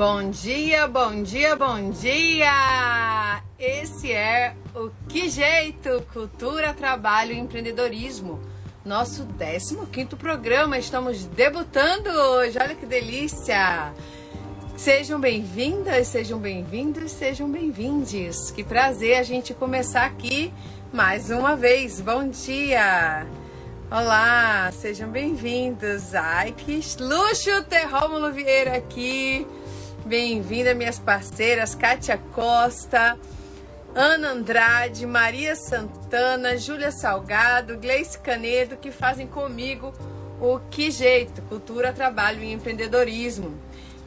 Bom dia, bom dia, bom dia! Esse é o Que Jeito Cultura, Trabalho e Empreendedorismo. Nosso 15 programa, estamos debutando hoje, olha que delícia! Sejam bem-vindas, sejam bem-vindos, sejam bem-vindes. Que prazer a gente começar aqui mais uma vez. Bom dia! Olá, sejam bem-vindos. Ai, que luxo ter Rômulo Vieira aqui. Bem-vinda, minhas parceiras, Kátia Costa, Ana Andrade, Maria Santana, Júlia Salgado, Gleice Canedo, que fazem comigo o Que Jeito, Cultura, Trabalho e Empreendedorismo.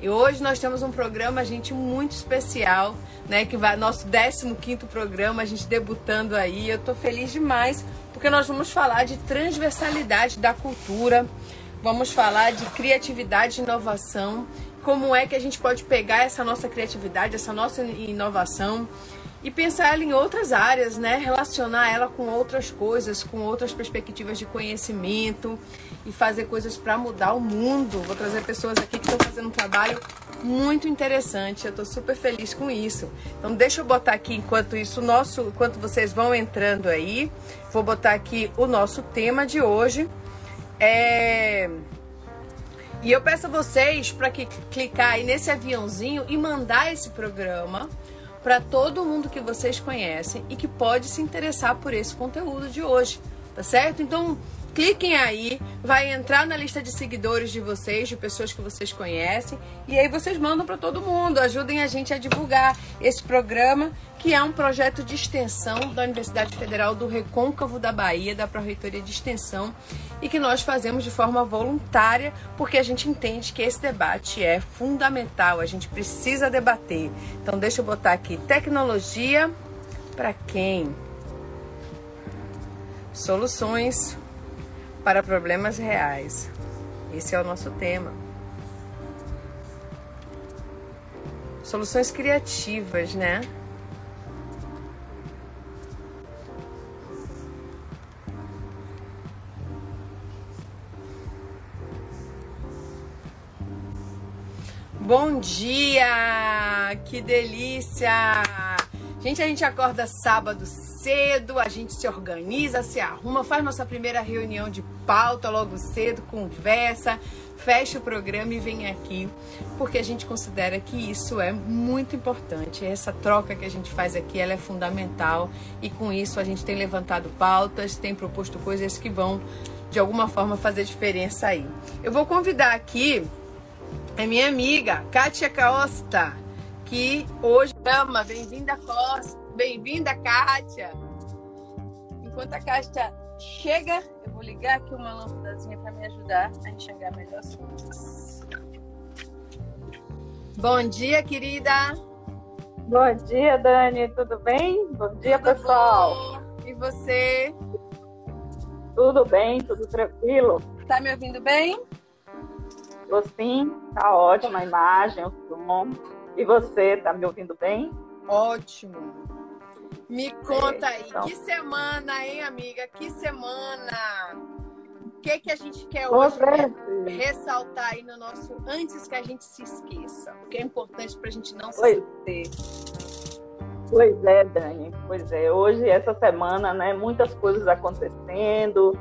E hoje nós temos um programa, gente, muito especial, né? Que vai nosso 15 programa, a gente debutando aí. Eu tô feliz demais, porque nós vamos falar de transversalidade da cultura, vamos falar de criatividade e inovação como é que a gente pode pegar essa nossa criatividade, essa nossa inovação e pensar ela em outras áreas, né? Relacionar ela com outras coisas, com outras perspectivas de conhecimento e fazer coisas para mudar o mundo. Vou trazer pessoas aqui que estão fazendo um trabalho muito interessante. Eu estou super feliz com isso. Então deixa eu botar aqui enquanto isso nosso, enquanto vocês vão entrando aí, vou botar aqui o nosso tema de hoje. É e eu peço a vocês para que clicar aí nesse aviãozinho e mandar esse programa para todo mundo que vocês conhecem e que pode se interessar por esse conteúdo de hoje, tá certo? Então, cliquem aí, vai entrar na lista de seguidores de vocês, de pessoas que vocês conhecem, e aí vocês mandam para todo mundo, ajudem a gente a divulgar esse programa, que é um projeto de extensão da Universidade Federal do Recôncavo da Bahia, da Pró-Reitoria de Extensão, e que nós fazemos de forma voluntária, porque a gente entende que esse debate é fundamental, a gente precisa debater. Então deixa eu botar aqui tecnologia para quem? Soluções para problemas reais. Esse é o nosso tema. Soluções criativas, né? Bom dia! Que delícia! Gente, a gente acorda sábado cedo, a gente se organiza, se arruma, faz nossa primeira reunião de pauta logo cedo, conversa, fecha o programa e vem aqui, porque a gente considera que isso é muito importante. Essa troca que a gente faz aqui, ela é fundamental e com isso a gente tem levantado pautas, tem proposto coisas que vão de alguma forma fazer diferença aí. Eu vou convidar aqui a minha amiga Kátia Costa, que hoje ama, bem-vinda Costa. Bem-vinda, Kátia! Enquanto a Kátia chega, eu vou ligar aqui uma lâmpadazinha para me ajudar a enxergar melhor as coisas. Bom dia, querida! Bom dia, Dani, tudo bem? Bom dia, tudo pessoal! Bom. E você? Tudo bem, tudo tranquilo. Tá me ouvindo bem? Tô sim, tá ótima a imagem, o som. E você, tá me ouvindo bem? Ótimo. Me conta aí, então. que semana, hein, amiga? Que semana! O que, que a gente quer hoje ressaltar aí no nosso antes que a gente se esqueça? O que é importante para a gente não se esquecer? Pois é, Dani. Pois é. Hoje, essa semana, né, muitas coisas acontecendo,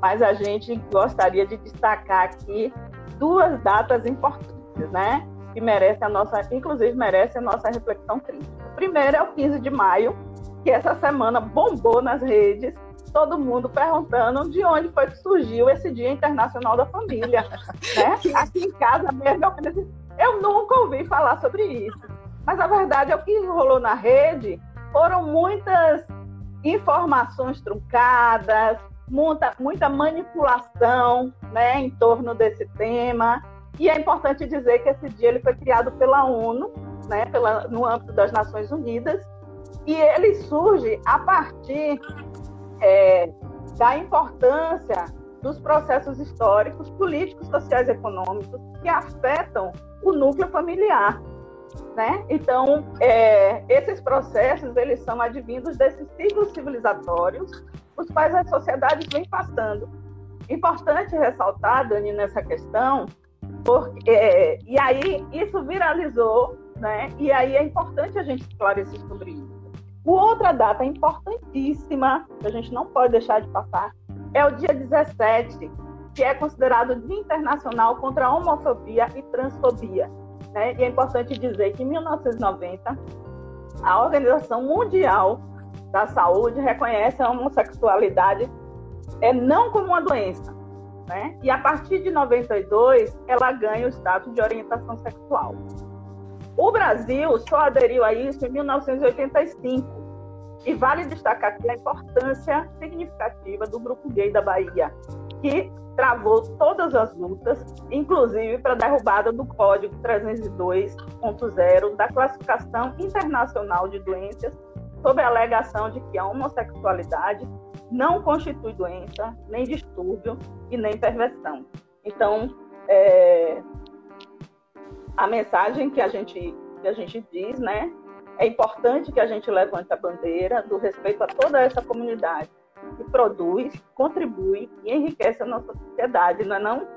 mas a gente gostaria de destacar aqui duas datas importantes, né? Que merecem a nossa, inclusive merece a nossa reflexão crítica. Primeiro é o 15 de maio, que essa semana bombou nas redes, todo mundo perguntando de onde foi que surgiu esse Dia Internacional da Família. né? Aqui em casa mesmo, eu nunca ouvi falar sobre isso. Mas a verdade é o que rolou na rede foram muitas informações truncadas, muita, muita manipulação né, em torno desse tema. E é importante dizer que esse dia ele foi criado pela ONU, né, pela, no âmbito das Nações Unidas, e ele surge a partir é, da importância dos processos históricos, políticos, sociais e econômicos que afetam o núcleo familiar. Né? Então, é, esses processos eles são advindos desses ciclos civilizatórios, os quais as sociedades vêm passando. Importante ressaltar, Dani, nessa questão, Porque, é, e aí isso viralizou, né? E aí é importante a gente esclarecer sobre isso. Outra data importantíssima, que a gente não pode deixar de passar, é o dia 17, que é considerado Dia Internacional contra a Homofobia e Transfobia. Né? E é importante dizer que em 1990, a Organização Mundial da Saúde reconhece a homossexualidade é, não como uma doença. Né? E a partir de 92, ela ganha o status de orientação sexual. O Brasil só aderiu a isso em 1985. E vale destacar aqui a importância significativa do Grupo Gay da Bahia, que travou todas as lutas, inclusive para a derrubada do Código 302.0 da Classificação Internacional de Doenças, sob a alegação de que a homossexualidade não constitui doença, nem distúrbio e nem perversão. Então, é, a mensagem que a gente que a gente diz, né? É importante que a gente levante a bandeira do respeito a toda essa comunidade que produz, contribui e enriquece a nossa sociedade, não é não?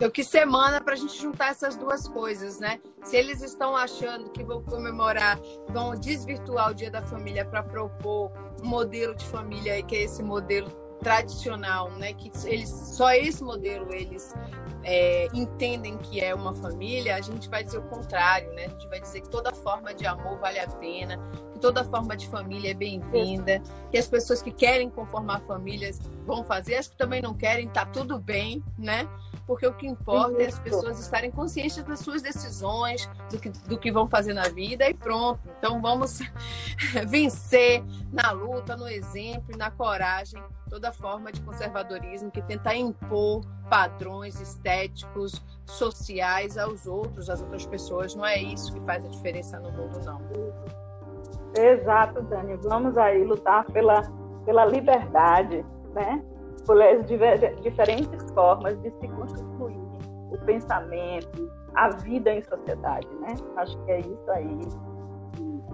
Eu que semana para a gente juntar essas duas coisas, né? Se eles estão achando que vão comemorar, vão desvirtuar o Dia da Família para propor um modelo de família que é esse modelo tradicional, né? Que eles só esse modelo eles é, entendem que é uma família, a gente vai dizer o contrário, né? A gente vai dizer que toda forma de amor vale a pena, que toda forma de família é bem-vinda, que as pessoas que querem conformar famílias vão fazer, as que também não querem, tá tudo bem, né? Porque o que importa Isso. é as pessoas estarem conscientes das suas decisões, do que, do que vão fazer na vida e pronto. Então vamos vencer na luta, no exemplo e na coragem toda forma de conservadorismo que tenta impor padrões estéticos, sociais aos outros, às outras pessoas. Não é isso que faz a diferença no mundo, não. Exato, Dani. Vamos aí lutar pela, pela liberdade, né? Por as diferentes formas de se constituir o pensamento, a vida em sociedade, né? Acho que é isso aí.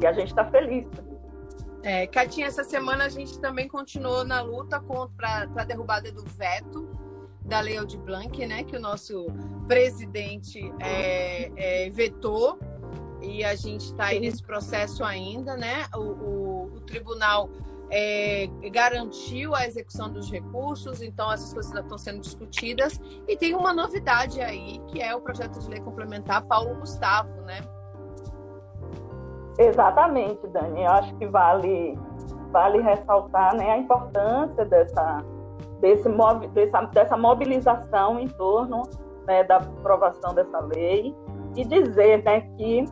E a gente está feliz por isso. É, Catinha, essa semana a gente também continuou na luta contra a derrubada do veto da Lei Aldir Blanc, né? Que o nosso presidente é, é, vetou e a gente está aí nesse processo ainda, né? O, o, o tribunal é, garantiu a execução dos recursos, então essas coisas estão sendo discutidas. E tem uma novidade aí, que é o projeto de lei complementar Paulo Gustavo, né? Exatamente, Dani. Eu acho que vale, vale ressaltar né, a importância dessa, desse, dessa, dessa mobilização em torno né, da aprovação dessa lei e dizer né, que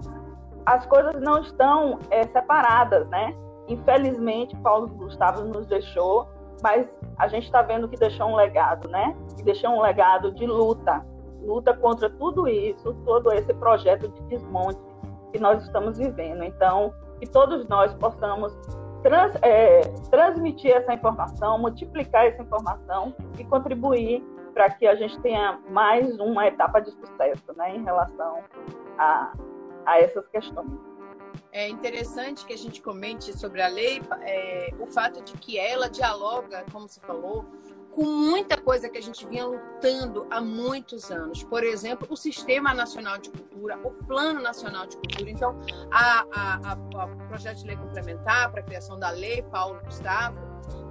as coisas não estão é, separadas, né? Infelizmente, Paulo Gustavo nos deixou, mas a gente está vendo que deixou um legado, né? Deixou um legado de luta, luta contra tudo isso, todo esse projeto de desmonte que nós estamos vivendo. Então, que todos nós possamos trans, é, transmitir essa informação, multiplicar essa informação e contribuir para que a gente tenha mais uma etapa de sucesso, né, em relação a a essas questões. É interessante que a gente comente sobre a lei é, o fato de que ela dialoga, como você falou, com muita coisa que a gente vinha lutando há muitos anos. Por exemplo, o Sistema Nacional de Cultura, o Plano Nacional de Cultura. Então, o projeto de lei complementar para a criação da lei Paulo Gustavo,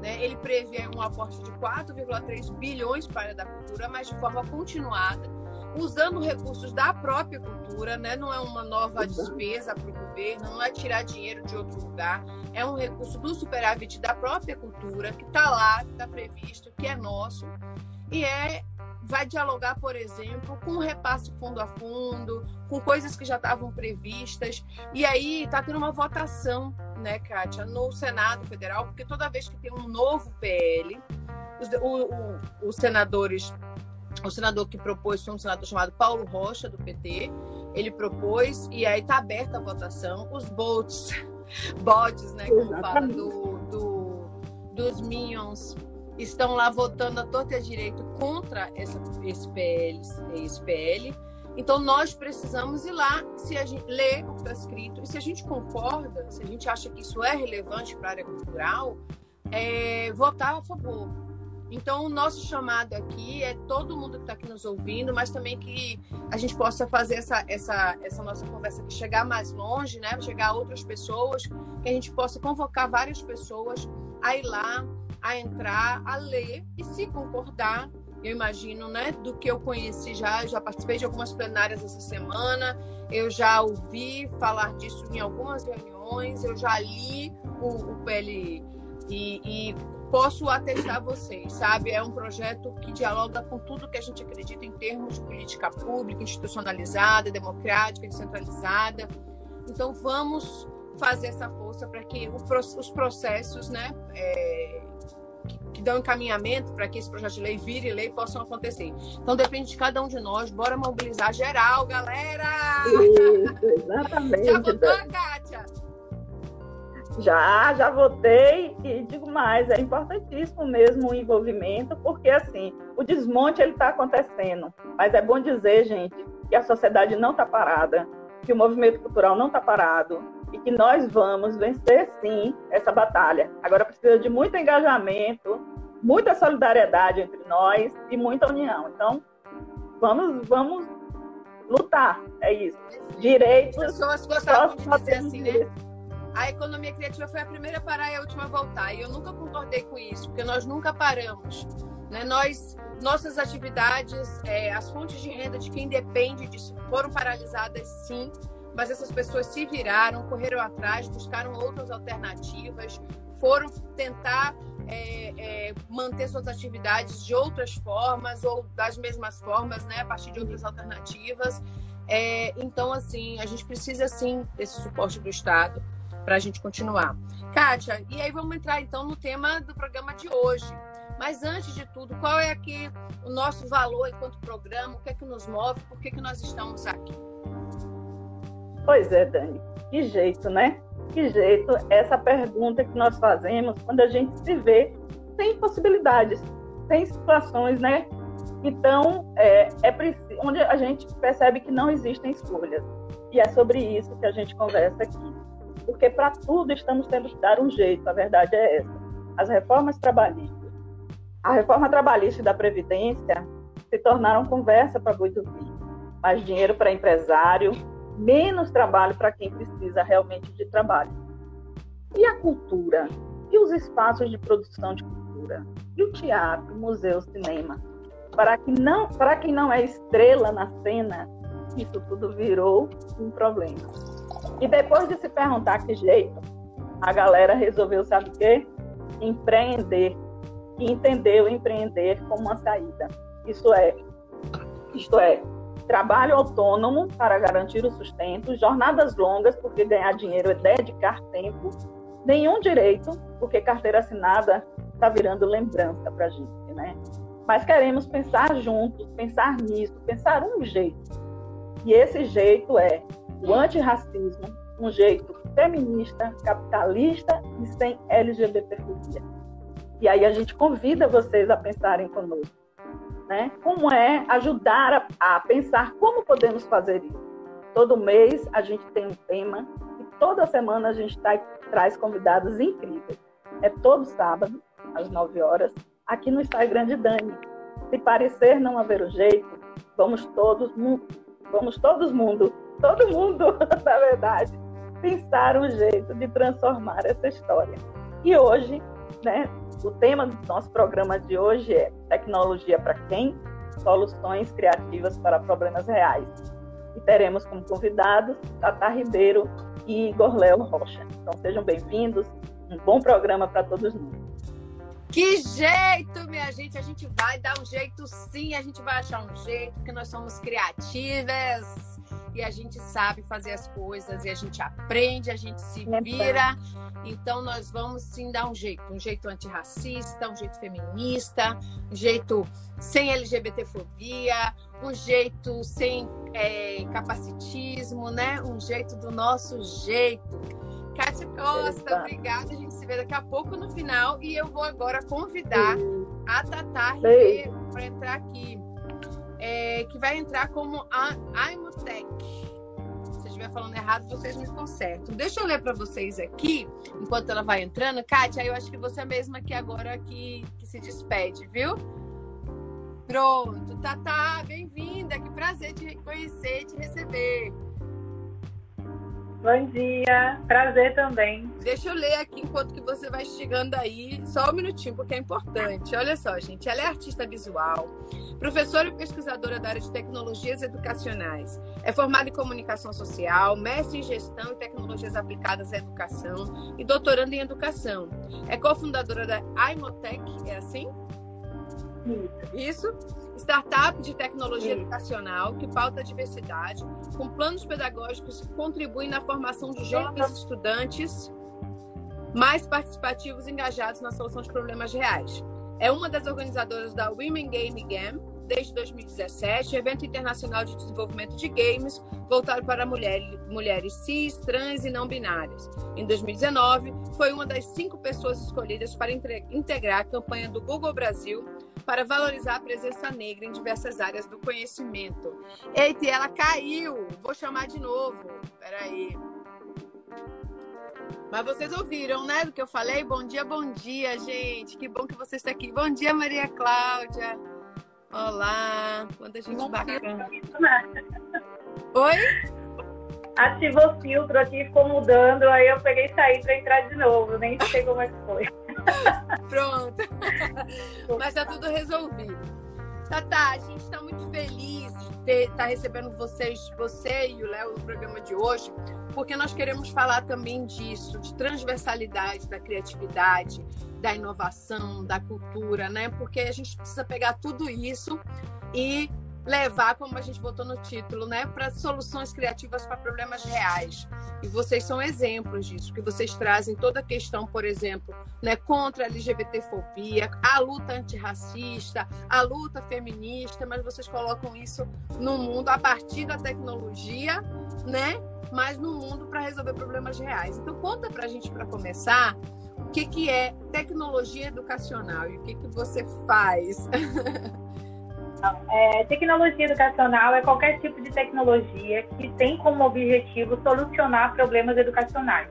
né, ele prevê um aporte de 4,3 bilhões para a área da cultura, mas de forma continuada usando recursos da própria cultura, né? não é uma nova despesa para o governo, não é tirar dinheiro de outro lugar, é um recurso do superávit da própria cultura, que está lá, que está previsto, que é nosso, e é vai dialogar, por exemplo, com o repasse fundo a fundo, com coisas que já estavam previstas, e aí está tendo uma votação, né, Kátia, no Senado Federal, porque toda vez que tem um novo PL, os, o, o, os senadores o senador que propôs foi um senador chamado Paulo Rocha, do PT. Ele propôs, e aí está aberta a votação. Os bots, bots, né, como fala, do, do, dos Minions, estão lá votando a torta e a direito contra essa, esse, PL, esse PL. Então, nós precisamos ir lá, se a gente ler o que está escrito, e se a gente concorda, se a gente acha que isso é relevante para a área cultural, é, votar a favor Então, o nosso chamado aqui é todo mundo que está aqui nos ouvindo, mas também que a gente possa fazer essa, essa, essa nossa conversa aqui chegar mais longe, né? Chegar a outras pessoas, que a gente possa convocar várias pessoas a ir lá, a entrar, a ler e se concordar, eu imagino, né? Do que eu conheci já, já participei de algumas plenárias essa semana, eu já ouvi falar disso em algumas reuniões, eu já li o, o PL e, e posso atestar vocês, sabe? É um projeto que dialoga com tudo que a gente acredita em termos de política pública, institucionalizada, democrática, descentralizada. Então, vamos fazer essa força para que os processos, né, é, que, que dão encaminhamento para que esse projeto de lei vire lei possam acontecer. Então, depende de cada um de nós. Bora mobilizar geral, galera! Isso, exatamente. Já votou, Kátia? Já, já votei e digo mais, é importantíssimo mesmo o envolvimento, porque assim, o desmonte ele está acontecendo, mas é bom dizer, gente, que a sociedade não está parada, que o movimento cultural não está parado e que nós vamos vencer sim essa batalha. Agora precisa de muito engajamento, muita solidariedade entre nós e muita união. Então, vamos, vamos lutar, é isso. Direitos. As pessoas gostavam de dizer assim, né? A economia criativa foi a primeira a parar e a última a voltar. E eu nunca concordei com isso, porque nós nunca paramos. Né? Nós, nossas atividades, é, as fontes de renda de quem depende disso foram paralisadas, sim, mas essas pessoas se viraram, correram atrás, buscaram outras alternativas, foram tentar é, é, manter suas atividades de outras formas ou das mesmas formas, né, a partir de outras alternativas. É, então, assim, a gente precisa sim desse suporte do Estado para a gente continuar. Kátia, e aí vamos entrar então no tema do programa de hoje. Mas antes de tudo, qual é aqui o nosso valor enquanto programa? O que é que nos move? Por que, que nós estamos aqui? Pois é, Dani. Que jeito, né? Que jeito essa pergunta que nós fazemos quando a gente se vê sem possibilidades, sem situações, né? Então, é, é onde a gente percebe que não existem escolhas. E é sobre isso que a gente conversa aqui porque para tudo estamos tendo que dar um jeito, a verdade é essa. As reformas trabalhistas, a reforma trabalhista da Previdência se tornaram conversa para boi dormir. Mais dinheiro para empresário, menos trabalho para quem precisa realmente de trabalho. E a cultura? E os espaços de produção de cultura? E o teatro, museu, cinema? Para, que não, para quem não é estrela na cena, isso tudo virou um problema. E depois de se perguntar que jeito, a galera resolveu, sabe o quê? Empreender. E entendeu empreender como uma saída. Isso é, isto é, trabalho autônomo para garantir o sustento, jornadas longas, porque ganhar dinheiro é dedicar tempo, nenhum direito, porque carteira assinada está virando lembrança para a gente, né? Mas queremos pensar juntos, pensar nisso, pensar um jeito. E esse jeito é o antirracismo, um jeito feminista, capitalista e sem LGBTfobia. E aí a gente convida vocês a pensarem conosco, né? Como é ajudar a, a pensar como podemos fazer isso. Todo mês a gente tem um tema e toda semana a gente tá, traz convidados incríveis. É todo sábado, às 9 horas, aqui no Instagram de Dani. Se parecer não haver o jeito, vamos todos, vamos todos mundo todo mundo, na verdade, pensar um jeito de transformar essa história. E hoje, né, o tema do nosso programa de hoje é Tecnologia para quem? Soluções criativas para problemas reais. E teremos como convidados Tata Ribeiro e Igor Léo Rocha. Então sejam bem-vindos, um bom programa para todos nós. Que jeito, minha gente! A gente vai dar um jeito sim, a gente vai achar um jeito, porque nós somos criativas e a gente sabe fazer as coisas e a gente aprende, a gente se vira. Então nós vamos sim dar um jeito, um jeito antirracista, um jeito feminista, um jeito sem LGBTfobia, um jeito sem é, capacitismo, né? Um jeito do nosso jeito. Kátia Costa, obrigada. A gente se vê daqui a pouco no final e eu vou agora convidar a Tatá Ribeiro para entrar aqui é, que vai entrar como a Imotec. Vocês estiver falando errado, vocês me consertam. Deixa eu ler para vocês aqui, enquanto ela vai entrando. Kátia, eu acho que você é a mesma aqui agora que, que se despede, viu? Pronto, Tatá, bem-vinda. Que prazer te conhecer te receber. Bom dia, prazer também. Deixa eu ler aqui enquanto que você vai chegando aí, só um minutinho, porque é importante. Olha só, gente, ela é artista visual, professora e pesquisadora da área de tecnologias educacionais. É formada em comunicação social, mestre em gestão e tecnologias aplicadas à educação e doutoranda em educação. É cofundadora da Imotech, é assim? Isso. Isso? startup de tecnologia Sim. educacional que pauta a diversidade, com planos pedagógicos que contribuem na formação de jovens estudantes mais participativos e engajados na solução de problemas reais. É uma das organizadoras da Women Game Game desde 2017, evento internacional de desenvolvimento de games voltado para mulheres, mulheres cis, trans e não binárias. Em 2019, foi uma das cinco pessoas escolhidas para integrar a campanha do Google Brasil para valorizar a presença negra em diversas áreas do conhecimento. Eita, ela caiu! Vou chamar de novo. Peraí. Mas vocês ouviram, né, do que eu falei? Bom dia, bom dia, gente. Que bom que você está aqui. Bom dia, Maria Cláudia. Olá. Quanta gente bacana. Oi? Ativou o filtro aqui, ficou mudando, aí eu peguei e saí para entrar de novo. Nem sei como é que foi. Pronto. Mas tá tudo resolvido. Tata, a gente está muito feliz estar tá recebendo vocês, você e o Léo no programa de hoje, porque nós queremos falar também disso, de transversalidade da criatividade, da inovação, da cultura, né? Porque a gente precisa pegar tudo isso e levar, como a gente botou no título, né, para soluções criativas para problemas reais. E vocês são exemplos disso, que vocês trazem toda a questão, por exemplo, né, contra a LGBTfobia, a luta antirracista, a luta feminista, mas vocês colocam isso no mundo a partir da tecnologia, né, mas no mundo para resolver problemas reais. Então conta para a gente para começar o que, que é tecnologia educacional e o que, que você faz. É, tecnologia educacional é qualquer tipo de tecnologia que tem como objetivo solucionar problemas educacionais.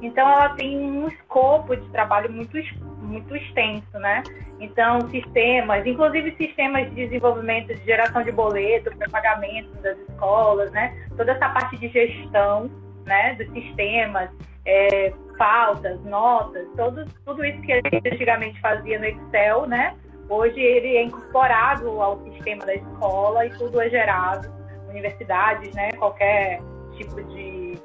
Então, ela tem um escopo de trabalho muito, muito extenso, né? Então, sistemas, inclusive sistemas de desenvolvimento de geração de boleto para pagamento das escolas, né? Toda essa parte de gestão, né? Dos sistemas, é, pautas, notas, todo, tudo isso que a gente antigamente fazia no Excel, né? Hoje ele é incorporado ao sistema da escola e tudo é gerado, universidades, né, qualquer tipo de,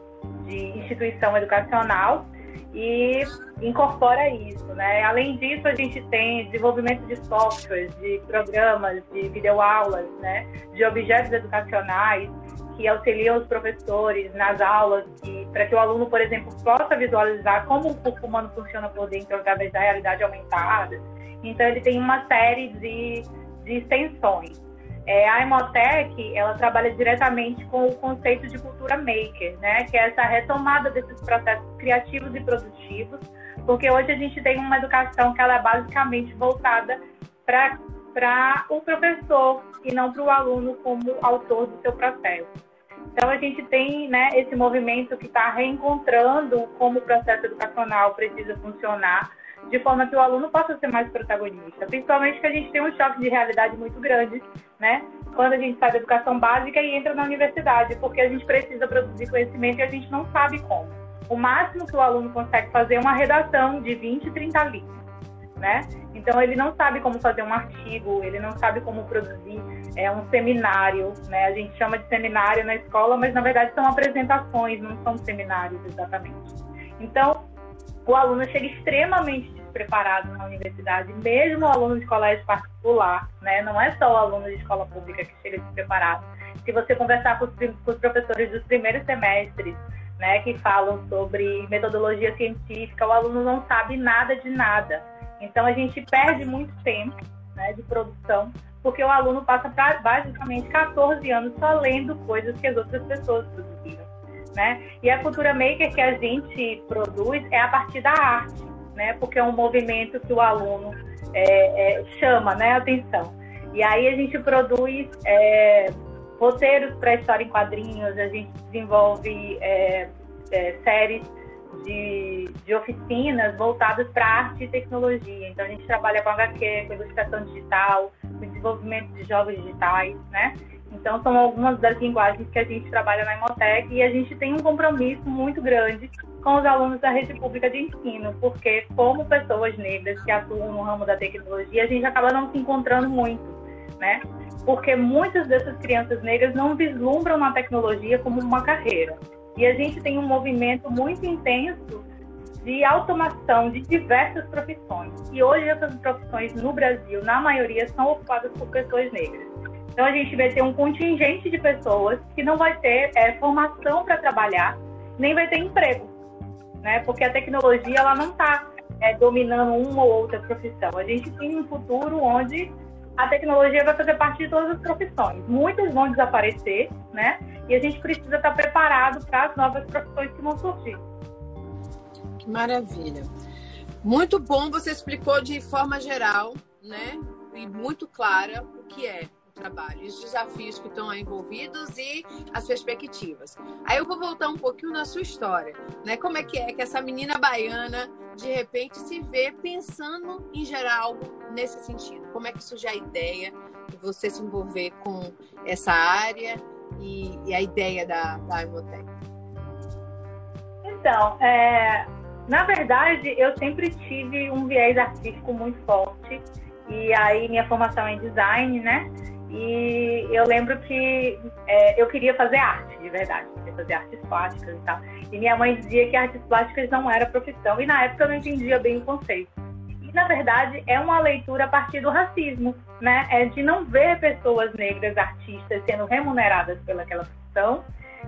de instituição educacional e incorpora isso, né? Além disso, a gente tem desenvolvimento de softwares, de programas, de videoaulas, né? De objetos educacionais que auxiliam os professores nas aulas, para que o aluno, por exemplo, possa visualizar como o corpo humano funciona por dentro através da realidade aumentada. Então, ele tem uma série de, de extensões. É, a Emotec, ela trabalha diretamente com o conceito de cultura maker, né? Que é essa retomada desses processos criativos e produtivos, porque hoje a gente tem uma educação que ela é basicamente voltada para o professor e não para o aluno como autor do seu processo. Então a gente tem né, esse movimento que está reencontrando como o processo educacional precisa funcionar de forma que o aluno possa ser mais protagonista. Principalmente que a gente tem um choque de realidade muito grande, né? Quando a gente sai da educação básica e entra na universidade, porque a gente precisa produzir conhecimento e a gente não sabe como. O máximo que o aluno consegue fazer é uma redação de 20, 30 linhas. Né? Então ele não sabe como fazer um artigo, ele não sabe como produzir é, um seminário, né? A gente chama de seminário na escola, mas na verdade são apresentações, não são seminários exatamente. Então o aluno chega extremamente despreparado na universidade, mesmo o aluno de colégio particular, né? Não é só o aluno de escola pública que chega despreparado. Se você conversar com os, com os professores dos primeiros semestres, né, que falam sobre metodologia científica, o aluno não sabe nada de nada. Então a gente perde muito tempo, né, de produção, porque o aluno passa pra, basicamente 14 anos só lendo coisas que as outras pessoas produziram né? E a cultura maker que a gente produz é a partir da arte, né? Porque é um movimento que o aluno é, é, chama, né, atenção. E aí a gente produz, é, roteiros para história em quadrinhos, a gente desenvolve é, é, séries de, de oficinas voltadas para arte e tecnologia. Então, a gente trabalha com HQ, com ilustração digital, com desenvolvimento de jogos digitais, né? Então, são algumas das linguagens que a gente trabalha na Imotec e a gente tem um compromisso muito grande com os alunos da rede pública de ensino, porque, como pessoas negras que atuam no ramo da tecnologia, a gente acaba não se encontrando muito, né? Porque muitas dessas crianças negras não vislumbram na tecnologia como uma carreira. E a gente tem um movimento muito intenso de automação de diversas profissões. E hoje essas profissões no Brasil, na maioria, são ocupadas por pessoas negras. Então a gente vai ter um contingente de pessoas que não vai ter é, formação para trabalhar, nem vai ter emprego, né? Porque a tecnologia ela não está é, dominando uma ou outra profissão. A gente tem um futuro onde a tecnologia vai fazer parte de todas as profissões. Muitas vão desaparecer, né? E a gente precisa estar preparado para as novas profissões que vão surgir. Que maravilha. Muito bom, você explicou de forma geral, né? E muito clara o que é trabalho, os desafios que estão envolvidos e as perspectivas. Aí eu vou voltar um pouquinho na sua história, né? Como é que é que essa menina baiana de repente se vê pensando em gerar algo nesse sentido? Como é que surge a ideia de você se envolver com essa área e, e a ideia da, da Imotec? Então, é, na verdade, eu sempre tive um viés artístico muito forte. E aí, minha formação é em design, né? E eu lembro que é, eu queria fazer arte, de verdade. Queria fazer artes plásticas e tal. E minha mãe dizia que artes plásticas não era profissão. E na época eu não entendia bem o conceito. E, na verdade, é uma leitura a partir do racismo, né? É de não ver pessoas negras, artistas, sendo remuneradas pelaquela profissão.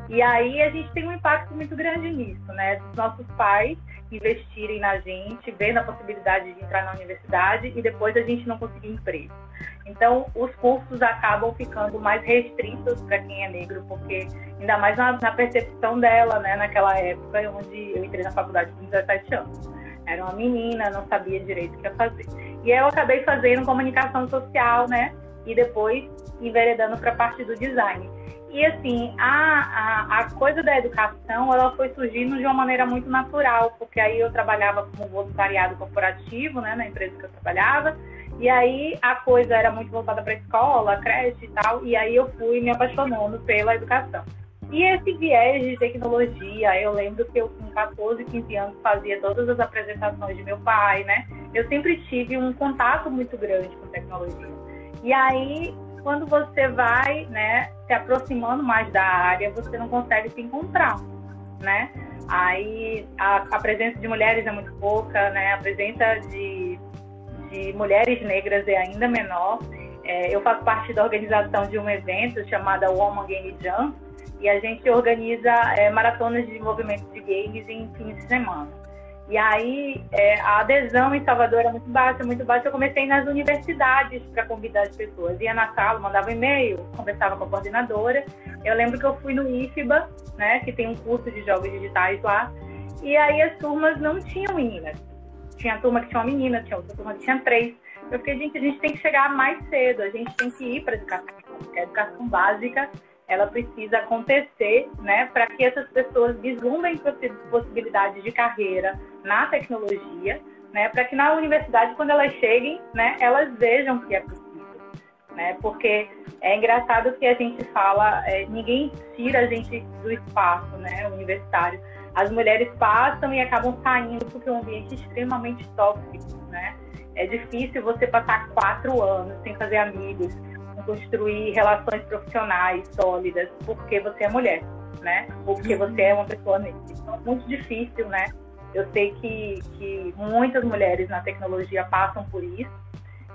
E aí a gente tem um impacto muito grande nisso, né? Dos nossos pais investirem na gente, vendo a possibilidade de entrar na universidade e depois a gente não conseguir emprego. Então, os cursos acabam ficando mais restritos para quem é negro, porque ainda mais na, na, percepção dela, né, naquela época onde eu entrei na faculdade com 17 anos. Era uma menina, não sabia direito o que ia fazer. E eu acabei fazendo comunicação social, né, e depois enveredando para a parte do design. E assim, a, a, a, coisa da educação, ela foi surgindo de uma maneira muito natural, porque aí eu trabalhava como voluntariado corporativo, né, na empresa que eu trabalhava, e aí a coisa era muito voltada para escola, creche e tal, e aí eu fui me apaixonando pela educação. E esse viés de tecnologia, eu lembro que eu com 14, 15 anos fazia todas as apresentações de meu pai, né? Eu sempre tive um contato muito grande com tecnologia. E aí quando você vai, né, se aproximando mais da área, você não consegue se encontrar, né? Aí a, a presença de mulheres é muito pouca, né? A presença de, de mulheres negras é ainda menor. É, eu faço parte da organização de um evento chamado Woman Game Jam e a gente organiza é, maratonas de desenvolvimento de games em fins de semana. E aí é, a adesão em Salvador era muito baixa, muito baixa. Eu comecei nas universidades para convidar as pessoas. Ia na sala, mandava e-mail, conversava com a coordenadora. Eu lembro que eu fui no IFBA, né, que tem um curso de jogos digitais lá. E aí as turmas não tinham meninas. Tinha turma que tinha uma menina, tinha outra turma que tinha três. Eu fiquei, gente, a gente tem que chegar mais cedo, a gente tem que ir para a educação, educação básica ela precisa acontecer, né, para que essas pessoas vislumbrem possibilidades de carreira na tecnologia, né, para que na universidade, quando elas cheguem, né, elas vejam que é possível, né, porque é engraçado que a gente fala, é, ninguém tira a gente do espaço, né, universitário. As mulheres passam e acabam saindo porque é um ambiente extremamente tóxico, né. É difícil você passar quatro anos sem fazer amigos, construir relações profissionais sólidas porque você é mulher, né? Ou porque você é uma pessoa negra. Então, é muito difícil, né? Eu sei que, que muitas mulheres na tecnologia passam por isso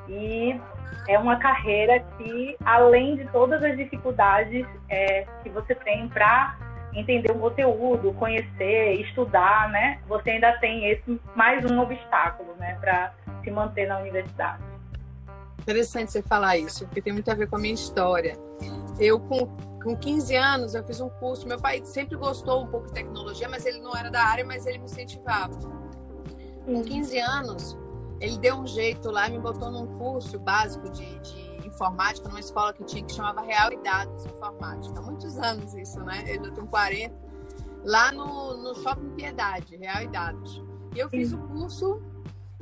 e é uma carreira que, além de todas as dificuldades é, que você tem para entender o conteúdo, conhecer, estudar, né? Você ainda tem esse mais um obstáculo, né, para se manter na universidade. Interessante você falar isso, porque tem muito a ver com a minha história. Eu, com, com 15 anos, eu fiz um curso. Meu pai sempre gostou um pouco de tecnologia, mas ele não era da área, mas ele me incentivava. Com 15 anos, ele deu um jeito lá, me botou num curso básico de, de informática, numa escola que tinha que chamava Real e Dados Informática. Há muitos anos isso, né? Eu tenho 40. Lá no, no Shopping Piedade, Real e Dados. E eu fiz o curso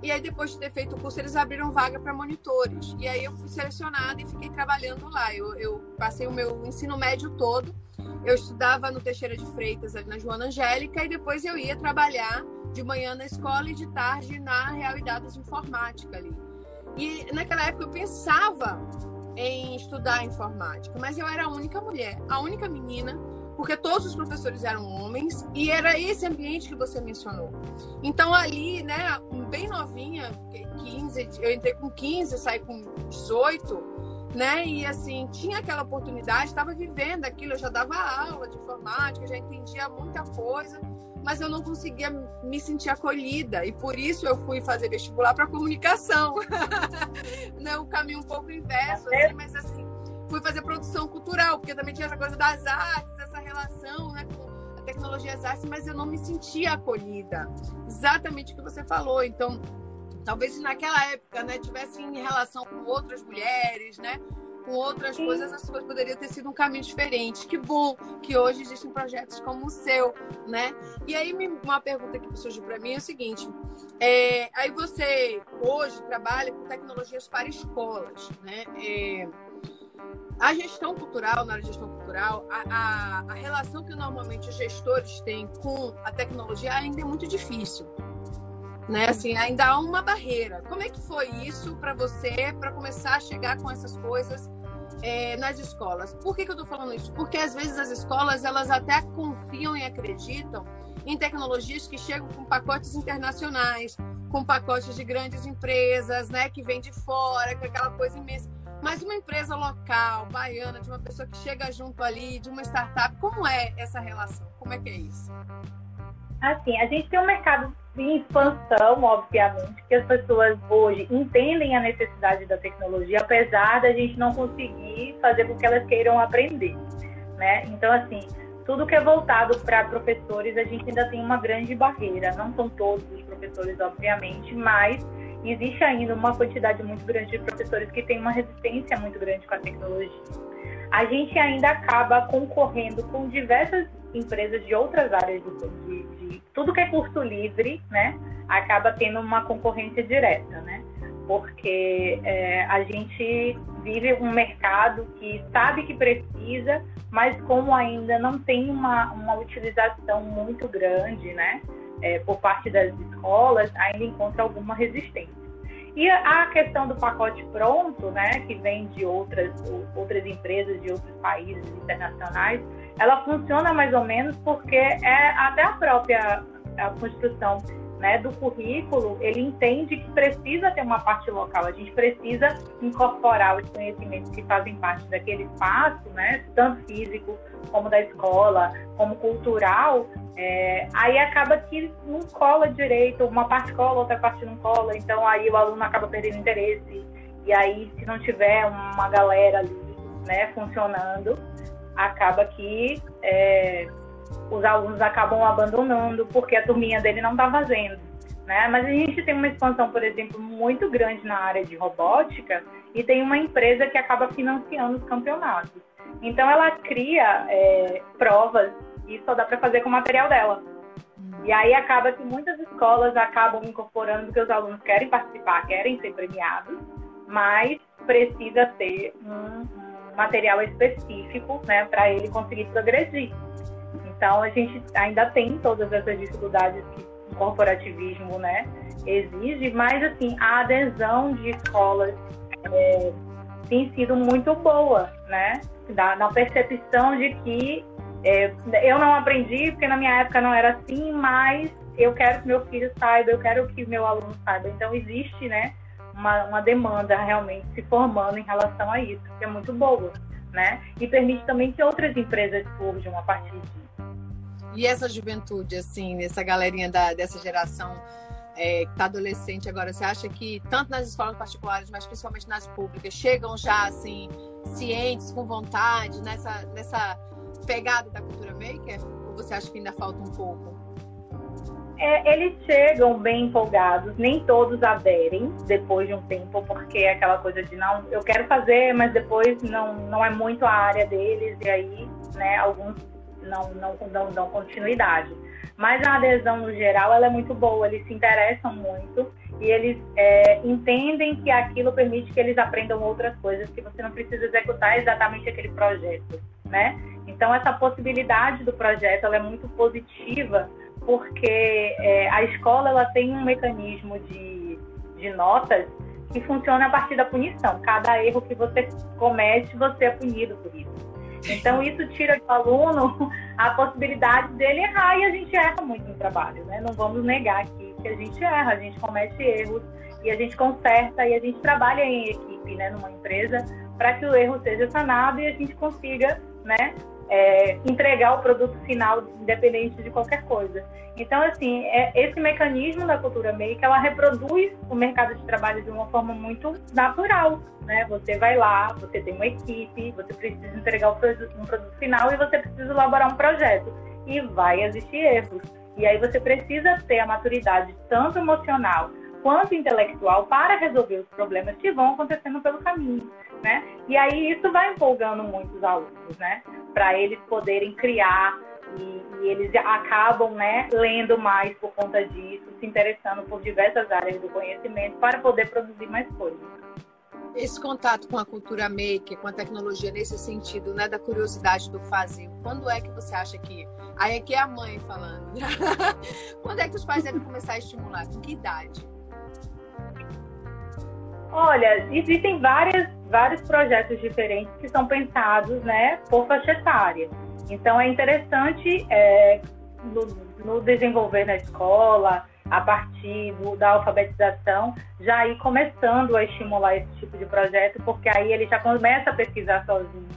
e aí, depois de ter feito o curso, eles abriram vaga para monitores. E aí, eu fui selecionada e fiquei trabalhando lá. Eu, eu, passei o meu ensino médio todo. Eu estudava no Teixeira de Freitas, ali na Joana Angélica, e depois eu ia trabalhar de manhã na escola e de tarde na Realidades Informática ali. E naquela época eu pensava em estudar informática, mas eu era a única mulher, a única menina porque todos os professores eram homens e era esse ambiente que você mencionou. Então ali, né, bem novinha, 15, eu entrei com 15, saí com 18, né? E assim, tinha aquela oportunidade, estava vivendo aquilo, eu já dava aula de informática, já entendia muita coisa, mas eu não conseguia me sentir acolhida e por isso eu fui fazer vestibular para comunicação. né, um caminho um pouco inverso, assim, mas assim, fui fazer produção cultural, porque também tinha essa coisa das artes, relação né, com a tecnologia artes, mas eu não me sentia acolhida. Exatamente o que você falou. Então, talvez naquela época né, tivesse em relação com outras mulheres, né? com outras Sim. coisas, as coisas poderiam ter sido um caminho diferente. Que bom que hoje existem projetos como o seu, né? E aí, uma pergunta que surgiu para mim é o seguinte: é, aí você hoje trabalha com tecnologias para escolas, né? É, a gestão cultural, na gestão cultural, a, a, a, relação que normalmente os gestores têm com a tecnologia ainda é muito difícil. Né? Assim, ainda há uma barreira. Como é que foi isso para você, para começar a chegar com essas coisas é, nas escolas? Por que, que eu estou falando isso? Porque às vezes as escolas elas até confiam e acreditam em tecnologias que chegam com pacotes internacionais, com pacotes de grandes empresas, né, que vem de fora, com aquela coisa imensa. Mas uma empresa local, baiana, de uma pessoa que chega junto ali, de uma startup, como é essa relação? Como é que é isso? Assim, a gente tem um mercado em expansão, obviamente, que as pessoas hoje entendem a necessidade da tecnologia, apesar da gente não conseguir fazer com que elas queiram aprender, né? Então, assim, tudo que é voltado para professores, a gente ainda tem uma grande barreira. Não são todos os professores, obviamente, mas existe ainda uma quantidade muito grande de professores que têm uma resistência muito grande com a tecnologia. A gente ainda acaba concorrendo com diversas empresas de outras áreas de, de, de tudo que é curso livre, né? Acaba tendo uma concorrência direta, né? Porque é, a gente vive um mercado que sabe que precisa, mas como ainda não tem uma, uma utilização muito grande, né? é, por parte das escolas ainda encontra alguma resistência. E a questão do pacote pronto, né, que vem de outras, outras empresas de outros países internacionais, ela funciona mais ou menos porque é até a própria a construção né, do currículo, ele entende que precisa ter uma parte local, a gente precisa incorporar os conhecimentos que fazem parte daquele espaço, né, tanto físico como da escola, como cultural, é, aí acaba que não cola direito, uma parte cola, outra parte não cola, então aí o aluno acaba perdendo interesse, e aí se não tiver uma galera ali, né, funcionando, acaba que é, os alunos acabam abandonando porque a turminha dele não está fazendo. Né? Mas a gente tem uma expansão, por exemplo, muito grande na área de robótica e tem uma empresa que acaba financiando os campeonatos. Então ela cria é, provas e só dá para fazer com o material dela. E aí acaba que muitas escolas acabam incorporando porque os alunos querem participar, querem ser premiados, mas precisa ter um material específico né, para ele conseguir progredir. Então, a gente ainda tem todas essas dificuldades que o corporativismo né, exige, mas assim, a adesão de escolas é, tem sido muito boa, né? Da, na percepção de que é, eu não aprendi, porque na minha época não era assim, mas eu quero que meu filho saiba, eu quero que meu aluno saiba. Então, existe né, uma, uma demanda realmente se formando em relação a isso, que é muito boa. Né? E permite também que outras empresas surjam a partir disso. E essa juventude, assim, essa galerinha da, dessa geração é, que está adolescente agora, você acha que tanto nas escolas particulares, mas principalmente nas públicas, chegam já assim cientes, com vontade nessa nessa pegada da cultura maker? Ou você acha que ainda falta um pouco? é, eles chegam bem empolgados, nem todos aderem depois de um tempo, porque é aquela coisa de não, eu quero fazer, mas depois não, não é muito a área deles, e aí, né, alguns não, não, não dão continuidade. Mas a adesão no geral ela é muito boa, eles se interessam muito e eles é, entendem que aquilo permite que eles aprendam outras coisas, que você não precisa executar exatamente aquele projeto, né? Então essa possibilidade do projeto ela é muito positiva porque é, a escola ela tem um mecanismo de, de notas que funciona a partir da punição. Cada erro que você comete, você é punido por isso. Então, isso tira do aluno a possibilidade dele errar e a gente erra muito no trabalho, né? Não vamos negar aqui que a gente erra, a gente comete erros e a gente conserta e a gente trabalha em equipe, né, numa empresa, para que o erro seja sanado e a gente consiga, né, é, entregar o produto final independente de qualquer coisa. Então, assim, é, esse mecanismo da cultura make, ela reproduz o mercado de trabalho de uma forma muito natural, né? Você vai lá, você tem uma equipe, você precisa entregar produto, um produto final e você precisa elaborar um projeto. E vai existir erros. E aí você precisa ter a maturidade tanto emocional quanto intelectual para resolver os problemas que vão acontecendo pelo caminho, né? E aí isso vai empolgando muitos alunos, né? Para eles poderem criar e, e, eles acabam, né, lendo mais por conta disso, se interessando por diversas áreas do conhecimento para poder produzir mais coisas. Esse contato com a cultura maker, com a tecnologia nesse sentido, né, da curiosidade do fazer, quando é que você acha que aí aqui é a mãe falando? quando é que os pais devem começar a estimular? Que idade? Olha, existem várias, vários projetos diferentes que são pensados né, por faixa etária. Então, é interessante é, no, no, desenvolver na escola, a partir do, da alfabetização, já ir começando a estimular esse tipo de projeto, porque aí ele já começa a pesquisar sozinho.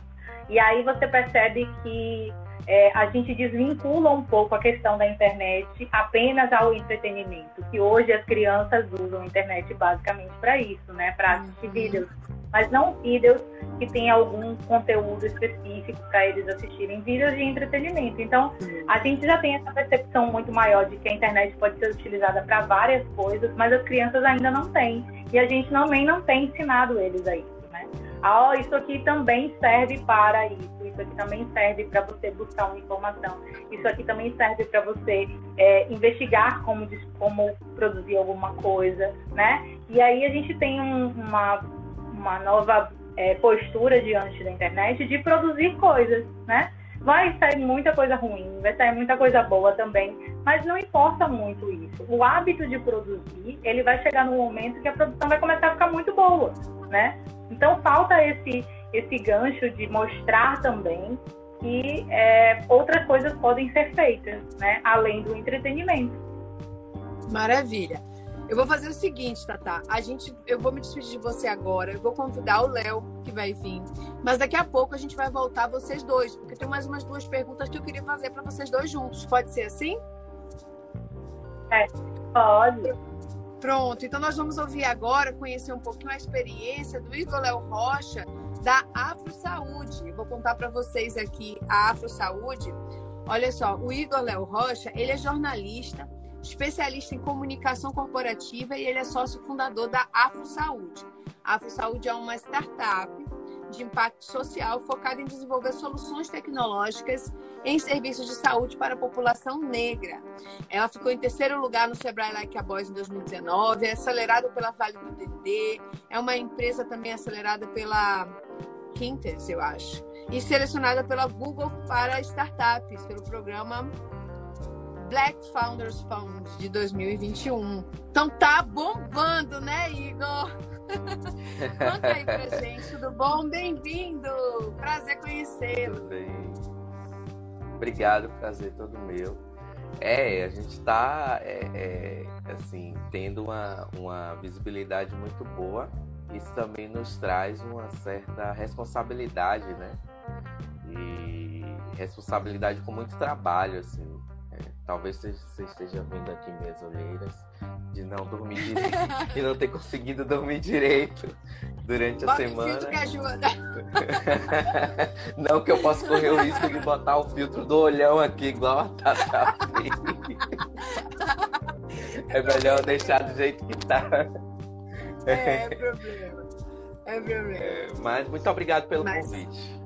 E aí você percebe que é, a gente desvincula um pouco a questão da internet apenas ao entretenimento, que hoje as crianças usam a internet basicamente para isso, né? Para assistir uhum. vídeos. Mas não vídeos que tem algum conteúdo específico para eles assistirem, vídeos de entretenimento. Então, a gente já tem essa percepção muito maior de que a internet pode ser utilizada para várias coisas, mas as crianças ainda não têm. E a gente também não tem ensinado eles a isso, né? Ah, oh, isso aqui também serve para isso isso aqui também serve para você buscar uma informação, isso aqui também serve para você é, investigar como, como produzir alguma coisa, né? E aí a gente tem um, uma, uma nova é, postura diante da internet de produzir coisas, né? Vai sair muita coisa ruim, vai sair muita coisa boa também, mas não importa muito isso. O hábito de produzir, ele vai chegar no momento que a produção vai começar a ficar muito boa, né? Então falta esse esse gancho de mostrar também que é, outras coisas podem ser feitas, né? Além do entretenimento. Maravilha. Eu vou fazer o seguinte, Tata. A gente, eu vou me despedir de você agora. Eu vou convidar o Léo, que vai vir. Mas daqui a pouco a gente vai voltar vocês dois, porque tem mais umas duas perguntas que eu queria fazer para vocês dois juntos. Pode ser assim? É, pode. Pronto. Então nós vamos ouvir agora, conhecer um pouquinho a experiência do Igor Léo Rocha da Afro Saúde. Vou contar para vocês aqui a Afro Saúde. Olha só, o Igor Léo Rocha, ele é jornalista, especialista em comunicação corporativa e ele é sócio fundador da Afro Saúde. A Afro Saúde é uma startup de impacto social focada em desenvolver soluções tecnológicas em serviços de saúde para a população negra. Ela ficou em terceiro lugar no Sebrae Like a Boys em 2019, é acelerada pela Vale do DD, é uma empresa também acelerada pela Quintes, eu acho, e selecionada pela Google para startups, pelo programa Black Founders Fund de 2021. Então tá bombando, né, Igor? Conta aí pra gente, tudo bom? Bem-vindo! Prazer conhecê-lo. Tudo bem. Obrigado, prazer todo meu. É, a gente está é, é, assim, tendo uma, uma visibilidade muito boa. Isso também nos traz uma certa responsabilidade, né? E responsabilidade com muito trabalho, assim. É, talvez você esteja vendo aqui minhas olheiras de não dormir direito e não ter conseguido dormir direito durante Bota a semana. que ajuda. não que eu possa correr o risco de botar o filtro do olhão aqui igual a Tata é melhor deixar do jeito que tá. É, problema. É problema. É, mas muito obrigado pelo mas... convite.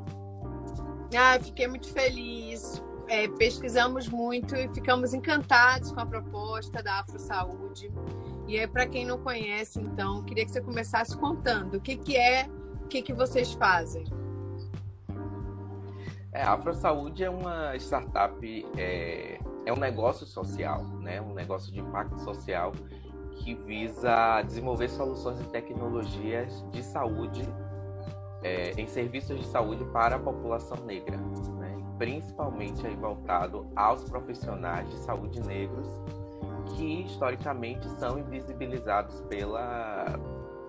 Ah, fiquei muito feliz. É, pesquisamos muito e ficamos encantados com a proposta da Afro Saúde. E é para quem não conhece, então, queria que você começasse contando o que, que é, o que, que vocês fazem. É, a Afro Saúde é uma startup, é, é um negócio social, né? um negócio de impacto social que visa desenvolver soluções e tecnologias de saúde é, em serviços de saúde para a população negra, né? principalmente aí voltado aos profissionais de saúde negros que historicamente são invisibilizados pela,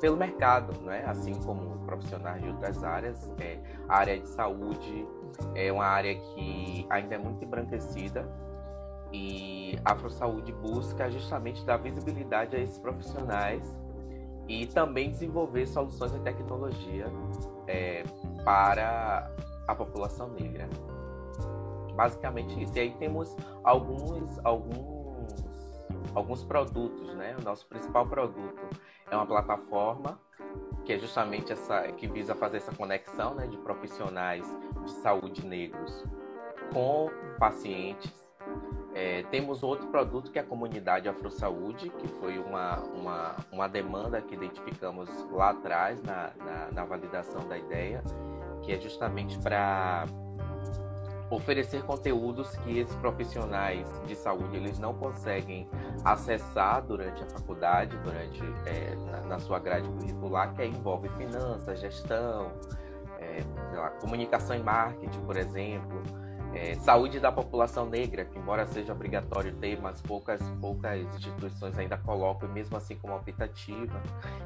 pelo mercado, né? assim como profissionais de outras áreas. É, a área de saúde é uma área que ainda é muito embranquecida e a Afro Saúde busca justamente dar visibilidade a esses profissionais e também desenvolver soluções de tecnologia é, para a população negra. Basicamente isso. E aí temos alguns, alguns, alguns produtos, né? O nosso principal produto é uma plataforma que é justamente essa que visa fazer essa conexão né, de profissionais de saúde negros com pacientes é, temos outro produto que é a comunidade Afro Saúde, que foi uma, uma, uma demanda que identificamos lá atrás na, na, na validação da ideia, que é justamente para oferecer conteúdos que esses profissionais de saúde eles não conseguem acessar durante a faculdade, durante é, na, na, sua grade curricular, que envolve finanças, gestão, é, lá, comunicação e marketing, por exemplo é, saúde da população negra, que embora seja obrigatório ter, mas poucas, poucas instituições ainda colocam, mesmo assim como optativa.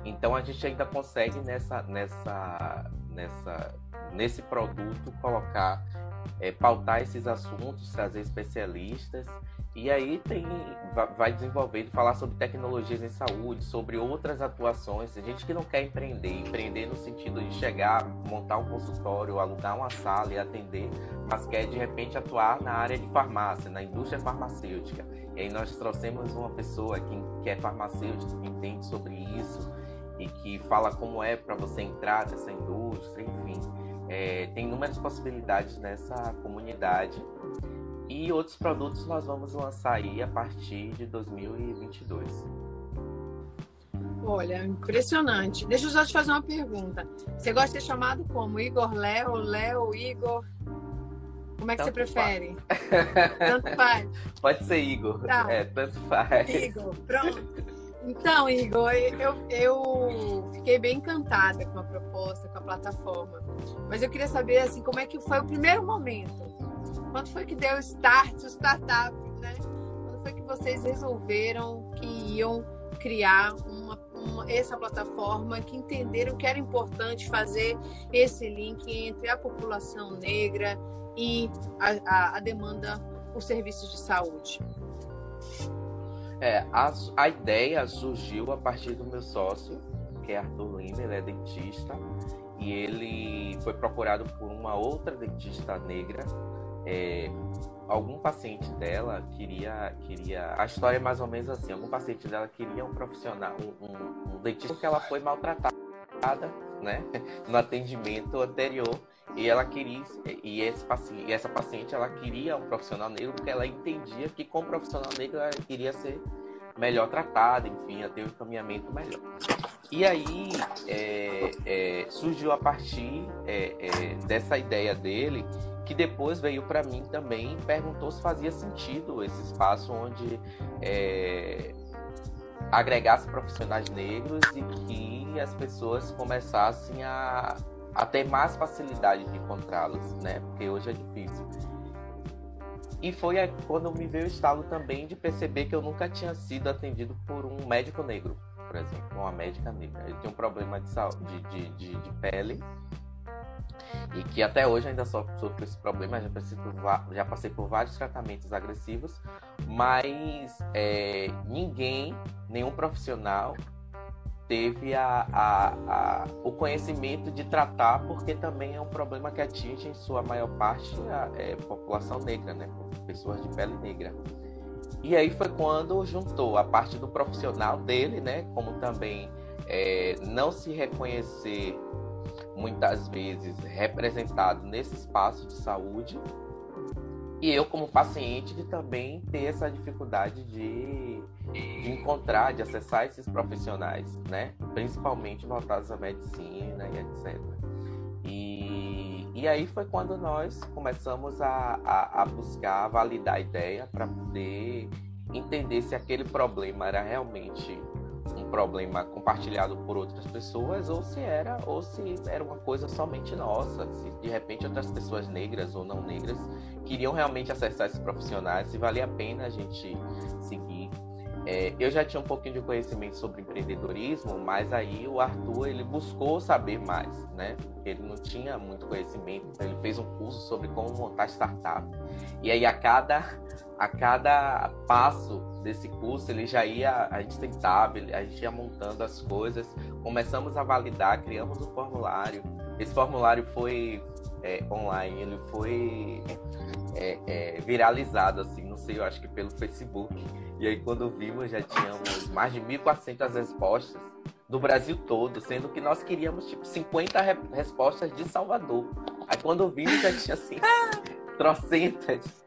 Então a gente ainda consegue nessa, nessa, nessa, nesse produto colocar, é, pautar esses assuntos, trazer especialistas e aí tem, vai desenvolvendo, falar sobre tecnologias em saúde, sobre outras atuações. Tem gente que não quer empreender, empreender no sentido de chegar, montar um consultório, alugar uma sala e atender, mas quer de repente atuar na área de farmácia, na indústria farmacêutica. E aí nós trouxemos uma pessoa que, que é farmacêutica, que entende sobre isso e que fala como é para você entrar nessa indústria, enfim. É, tem inúmeras possibilidades nessa comunidade e outros produtos nós vamos lançar aí a partir de 2022. Olha, impressionante. Deixa eu só te fazer uma pergunta. Você gosta de ser chamado como Igor Léo, Léo, Igor? Como é que tanto você prefere? Faz. Tanto faz. Pode ser Igor. Tá. É, tanto faz. Igor, pronto. Então, Igor, eu, eu fiquei bem encantada com a proposta, com a plataforma. Mas eu queria saber, assim, como é que foi o primeiro momento? Quando foi que deu o start, o startup, né? Quando foi que vocês resolveram que iam criar uma, uma, essa plataforma, que entenderam que era importante fazer esse link entre a população negra e a, a, a demanda por serviços de saúde? É, a, a ideia surgiu a partir do meu sócio, que é Arthur Lima, ele é dentista, e ele foi procurado por uma outra dentista negra é, algum paciente dela queria queria a história é mais ou menos assim algum paciente dela queria um profissional um, um, um dentista porque ela foi maltratada né no atendimento anterior e ela queria e esse paciente essa paciente ela queria um profissional negro porque ela entendia que com profissional negro ela queria ser melhor tratada enfim ter um encaminhamento melhor. E aí é, é, surgiu a partir é, é dessa ideia dele que depois veio para mim também e perguntou se fazia sentido esse espaço onde é, agregasse profissionais negros e que as pessoas começassem a, a ter mais facilidade de encontrá-los, né? Porque hoje é difícil. E foi quando me veio o estalo também de perceber que eu nunca tinha sido atendido por um médico negro, por exemplo, uma médica negra. Ele tinha um problema de, saúde, de, de, de pele e que até hoje ainda sofro esse problema, já passei por, já passei por vários tratamentos agressivos, mas é, ninguém, nenhum profissional teve a, a, a, o conhecimento de tratar, porque também é um problema que atinge em sua maior parte a é, população negra, né? pessoas de pele negra. E aí foi quando juntou a parte do profissional dele, né? Como também é, não se reconhecer muitas vezes representado nesse espaço de saúde. E eu, como paciente, de também ter essa dificuldade de, de encontrar, de acessar esses profissionais, né? Principalmente voltados à medicina e etc. E, e aí foi quando nós começamos a, a, a buscar validar a ideia para poder entender se aquele problema era realmente problema compartilhado por outras pessoas ou se era ou se era uma coisa somente nossa, se de repente outras pessoas negras ou não negras queriam realmente acessar esses profissionais, se valia a pena a gente seguir. É, eu já tinha um pouquinho de conhecimento sobre empreendedorismo, mas aí o Arthur ele buscou saber mais, né? Ele não tinha muito conhecimento, então ele fez um curso sobre como montar startup. E aí a cada a cada passo desse curso ele já ia, a gente tentava, a gente ia montando as coisas, começamos a validar, criamos um formulário. Esse formulário foi é, online, ele foi é, é, viralizado, assim, não sei, eu acho que pelo Facebook. E aí quando vimos já tínhamos mais de 1.400 respostas do Brasil todo, sendo que nós queríamos tipo 50 re respostas de Salvador. Aí quando vimos já tinha assim, trocentas.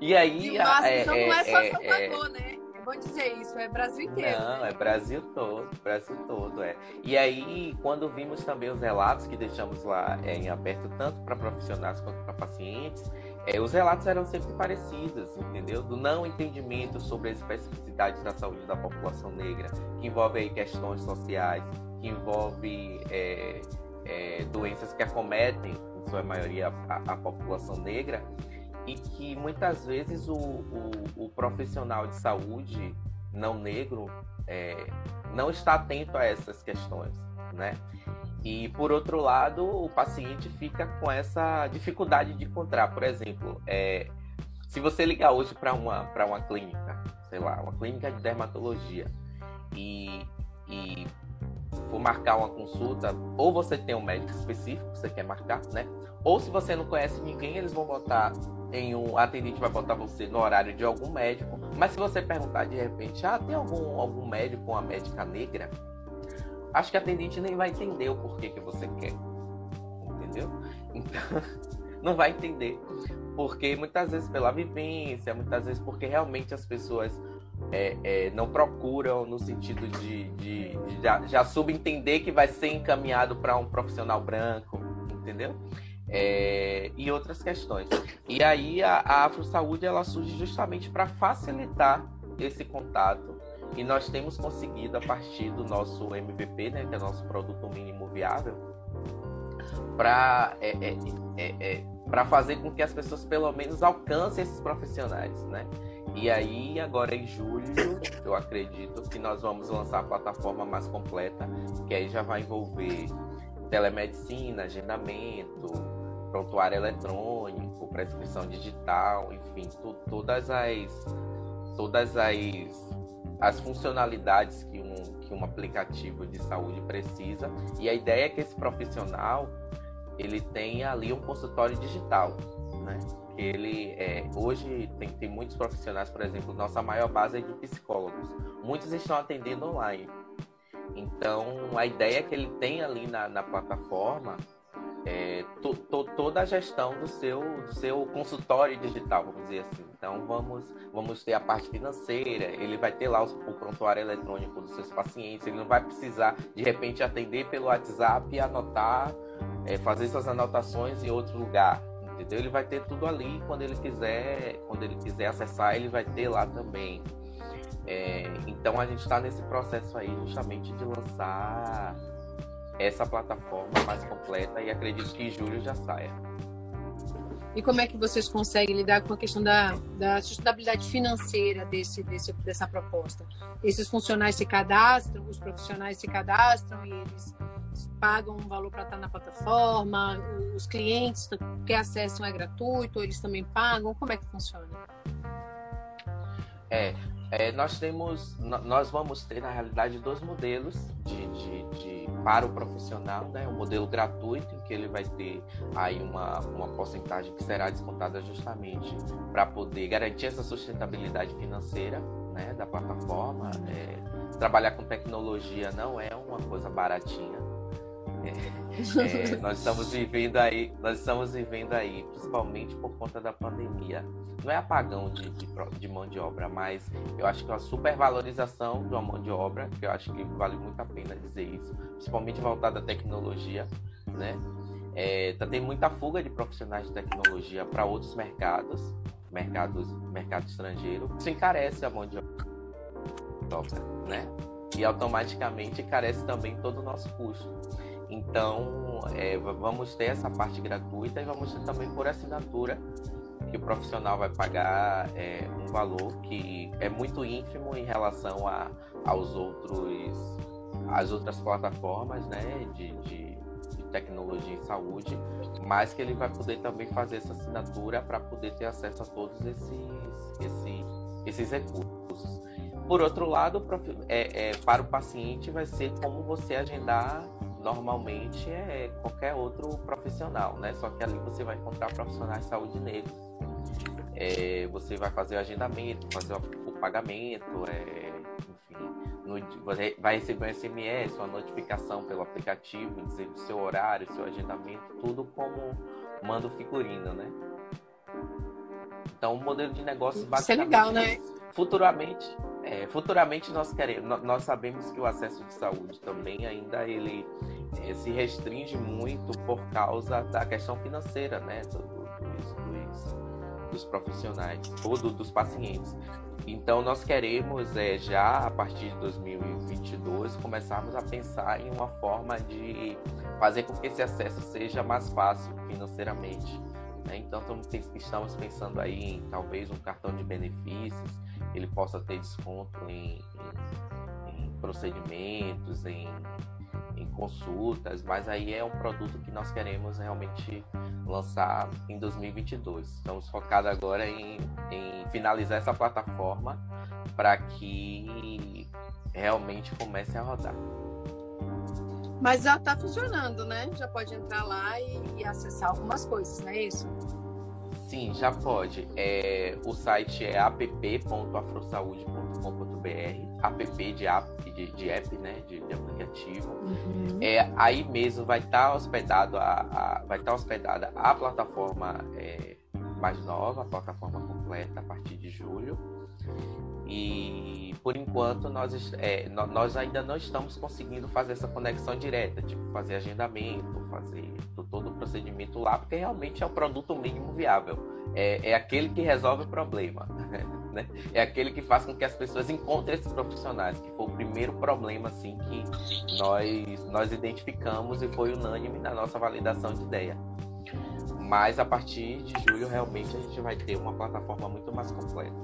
E aí. E nossa, é, então é, não é só é, Salvador, é, né? É bom dizer isso, é Brasil inteiro. Não, né? é Brasil todo, Brasil todo, é. E aí, quando vimos também os relatos que deixamos lá é, em aberto, tanto para profissionais quanto para pacientes, é, os relatos eram sempre parecidos, entendeu? Do não entendimento sobre as especificidades da saúde da população negra, que envolve aí questões sociais, que envolve é, é, doenças que acometem, em sua maioria, a, a população negra e que muitas vezes o, o, o profissional de saúde não negro é, não está atento a essas questões, né? E por outro lado, o paciente fica com essa dificuldade de encontrar, por exemplo, é, se você ligar hoje para uma uma clínica, sei lá, uma clínica de dermatologia e, e for marcar uma consulta, ou você tem um médico específico que você quer marcar, né? Ou se você não conhece ninguém, eles vão botar em um atendente vai botar você no horário de algum médico. Mas se você perguntar de repente, ah, tem algum, algum médico ou uma médica negra? Acho que a atendente nem vai entender o porquê que você quer. Entendeu? Então, não vai entender. Porque muitas vezes pela vivência, muitas vezes porque realmente as pessoas é, é, não procuram no sentido de, de, de já, já subentender que vai ser encaminhado para um profissional branco, entendeu? é, e outras questões. E aí a, a Afro Saúde ela surge justamente para facilitar esse contato e nós temos conseguido a partir do nosso MVP, né, que é o nosso produto mínimo viável, para é, é, é, é para fazer com que as pessoas pelo menos alcancem esses profissionais, né? E aí agora em julho eu acredito que nós vamos lançar a plataforma mais completa, que aí já vai envolver telemedicina, agendamento, prontuário eletrônico, prescrição digital, enfim, tu, todas as todas as, as funcionalidades que um, que um aplicativo de saúde precisa. E a ideia é que esse profissional ele tenha ali um consultório digital, né? Que ele é, hoje tem, tem muitos profissionais, por exemplo, nossa maior base é de psicólogos. Muitos estão atendendo online. Então, a ideia é que ele tenha ali na, na plataforma é, to, to, toda a gestão do seu, do seu consultório digital, vamos dizer assim. Então vamos, vamos ter a parte financeira, ele vai ter lá o, o prontuário eletrônico dos seus pacientes, ele não vai precisar de repente atender pelo WhatsApp e anotar, é, fazer suas anotações em outro lugar. Entendeu? Ele vai ter tudo ali quando ele quiser, quando ele quiser acessar, ele vai ter lá também. É, então a gente está nesse processo aí justamente de lançar essa plataforma mais completa e acredito que em julho já saia. E como é que vocês conseguem lidar com a questão da, da sustentabilidade financeira desse, desse, dessa proposta? Esses funcionários se cadastram, os profissionais se cadastram e eles pagam um valor para estar na plataforma, os clientes que acessam é gratuito, eles também pagam, como é que funciona? É, é nós temos, nós vamos ter na realidade dois modelos de, de, de para o profissional, né? Um modelo gratuito em que ele vai ter aí uma, uma porcentagem que será descontada justamente para poder garantir essa sustentabilidade financeira, né? Da plataforma. É, trabalhar com tecnologia não é uma coisa baratinha, é, nós estamos vivendo aí, nós estamos vivendo aí, principalmente por conta da pandemia. Não é apagão de, de, de mão de obra, mas eu acho que é uma supervalorização de uma mão de obra, que eu acho que vale muito a pena dizer isso, principalmente voltada à tecnologia, né? É, tá tem muita fuga de profissionais de tecnologia para outros mercados, mercados, mercado estrangeiro. Isso encarece a mão de obra, né? E automaticamente encarece também todo o nosso custo. Então, é, vamos ter essa parte gratuita e vamos ter também por assinatura, que o profissional vai pagar é, um valor que é muito ínfimo em relação a, aos outros, às outras plataformas né, de, de, de tecnologia em saúde, mas que ele vai poder também fazer essa assinatura para poder ter acesso a todos esses, esses, esses recursos. Por outro lado, é, é, para o paciente vai ser como você agendar normalmente é qualquer outro profissional, né? Só que ali você vai encontrar profissionais de saúde negros. É, você vai fazer o agendamento, fazer o pagamento, é, enfim, no, você vai receber um SMS, uma notificação pelo aplicativo, dizendo o seu horário, seu agendamento, tudo como manda figurino, né? Então, o modelo de negócios basicamente... Isso é legal, né? Futuramente, é, futuramente nós queremos, nós sabemos que o acesso de saúde também ainda ele é, se restringe muito por causa da questão financeira, né, do, dos, dos, profissionais ou do, dos pacientes. Então nós queremos é, já a partir de 2022 começarmos a pensar em uma forma de fazer com que esse acesso seja mais fácil financeiramente. Né? Então estamos pensando aí em talvez um cartão de benefícios ele possa ter desconto em, em, em procedimentos, em, em, consultas, mas aí é um produto que nós queremos realmente lançar em 2022. Estamos focados agora em, em finalizar essa plataforma para que realmente comece a rodar. Mas já está funcionando, né? Já pode entrar lá e, e acessar algumas coisas, não é isso? Sim, já pode. É, o site é app.afrosaude.com.br, app de app, de, de app, né, de, de aplicativo. Uhum. É, aí mesmo vai estar tá hospedado a, a, vai estar tá hospedada a plataforma é, mais nova, a plataforma completa a partir de julho. E por enquanto nós, é, nós ainda não estamos conseguindo fazer essa conexão direta, tipo fazer agendamento, fazer todo o procedimento lá, porque realmente é o produto mínimo viável. É, é aquele que resolve o problema. Né? É aquele que faz com que as pessoas encontrem esses profissionais, que foi o primeiro problema assim que nós, nós identificamos e foi unânime na nossa validação de ideia. Mas a partir de julho realmente a gente vai ter uma plataforma muito mais completa.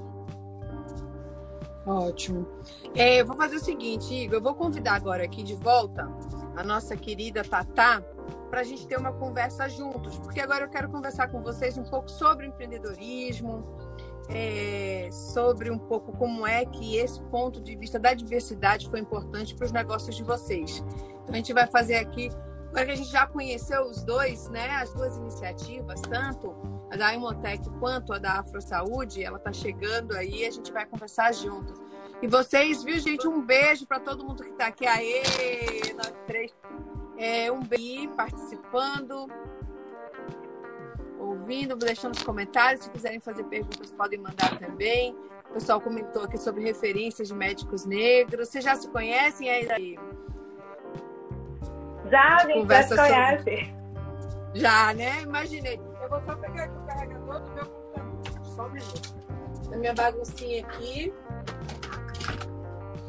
Ótimo. É, eu vou fazer o seguinte, Igor, eu vou convidar agora aqui de volta a nossa querida Tatá para a gente ter uma conversa juntos, porque agora eu quero conversar com vocês um pouco sobre empreendedorismo, é, sobre um pouco como é que esse ponto de vista da diversidade foi importante para os negócios de vocês. Então a gente vai fazer aqui, agora que a gente já conheceu os dois, né, as duas iniciativas, tanto da Imotec quanto a da Afro Saúde, ela está chegando aí, a gente vai conversar juntos. E vocês, viu, gente? Um beijo para todo mundo que está aqui. Aê, nós três. É, um beijo participando, ouvindo, deixando os comentários. Se quiserem fazer perguntas, podem mandar também. O pessoal comentou aqui sobre referências de médicos negros. Vocês já se conhecem aí? Já, a gente já se conhece. Sobre... Já, né? Imaginei. Eu vou só pegar aqui o carregador do meu computador. Só um minuto. A minha baguncinha aqui.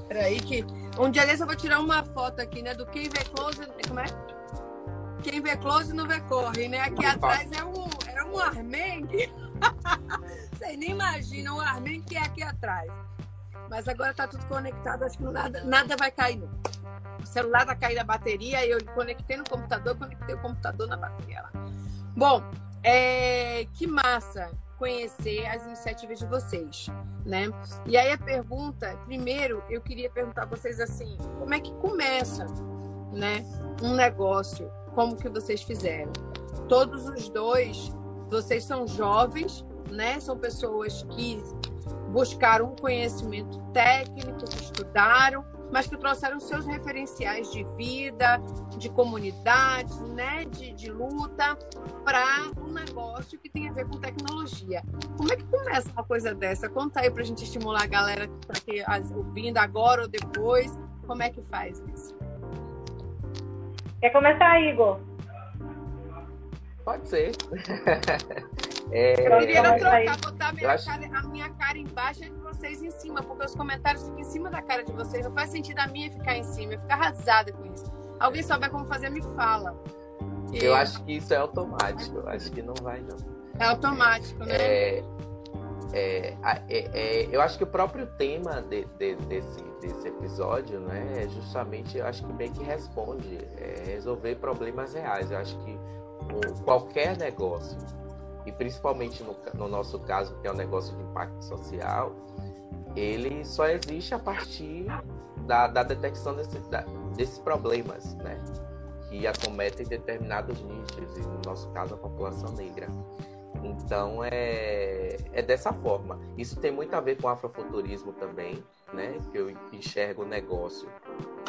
Peraí, que. Um dia desse eu vou tirar uma foto aqui, né? Do quem vê close. Como é? Quem vê close não vê corre, né? Aqui atrás é um, é um armengue. Vocês nem imaginam o armengue que é aqui atrás. Mas agora tá tudo conectado, acho que nada, nada vai cair, não. O celular vai cair da bateria, eu conectei no computador, conectei o computador na bateria lá. Bom, é, que massa conhecer as iniciativas de vocês, né? E aí a pergunta, primeiro, eu queria perguntar a vocês assim, como é que começa né, um negócio como que vocês fizeram. Todos os dois, vocês são jovens, né? São pessoas que buscaram um conhecimento técnico, que estudaram, mas que trouxeram seus referenciais de vida, de comunidade, né, de, de luta, para um negócio que tem a ver com tecnologia. Como é que começa uma coisa dessa? Conta aí para a gente estimular a galera para que ouvindo agora ou depois, como é que faz isso? Quer começar, Igor? Pode ser. É, eu queria trocar, botar a minha, acho... cara, a minha cara embaixo e vocês em cima, porque os comentários ficam em cima da cara de vocês. Não faz sentido a minha ficar em cima. Eu fico arrasada com isso. Alguém souber como fazer, me fala. E... Eu acho que isso é automático. Eu acho que não vai, não. É automático, né? É, é, é, é, eu acho que o próprio tema de, de, desse, desse episódio, né, é justamente, eu acho que meio que responde, é resolver problemas reais. Eu acho que qualquer negócio e principalmente no, no, nosso caso, que é um negócio de impacto social, ele só existe a partir da, da detecção desse, da, desses problemas, né? Que acometem determinados nichos, e no nosso caso, a população negra. Então, é, é dessa forma. Isso tem muito a ver com afrofuturismo também, né? Que eu enxergo o negócio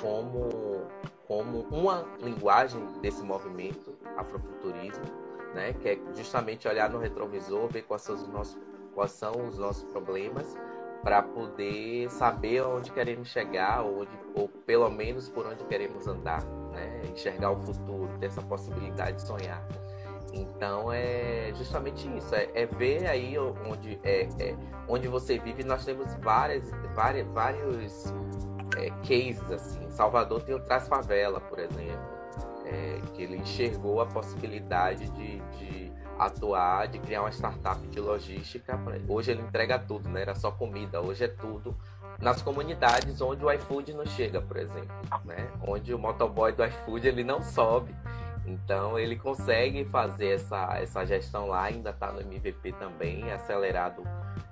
como, como uma linguagem desse movimento, afrofuturismo, né? Que é justamente olhar no retrovisor, ver quais são os nossos, quais são os nossos problemas, para poder saber onde queremos chegar, ou, onde, ou pelo menos por onde queremos andar, né? Enxergar o futuro, ter essa possibilidade de sonhar. Então é justamente isso, é, é ver aí onde, é, é, onde você vive. Nós temos várias, várias, vários é, cases assim. Salvador tem o Traz Favela, por exemplo é, que ele enxergou a possibilidade de, de, atuar, de criar uma startup de logística. Hoje ele entrega tudo, né? Era só comida, hoje é tudo nas comunidades onde o iFood não chega, por exemplo, né? Onde o motoboy do iFood ele não sobe. Então ele consegue fazer essa, essa gestão lá, ainda está no MVP também, acelerado.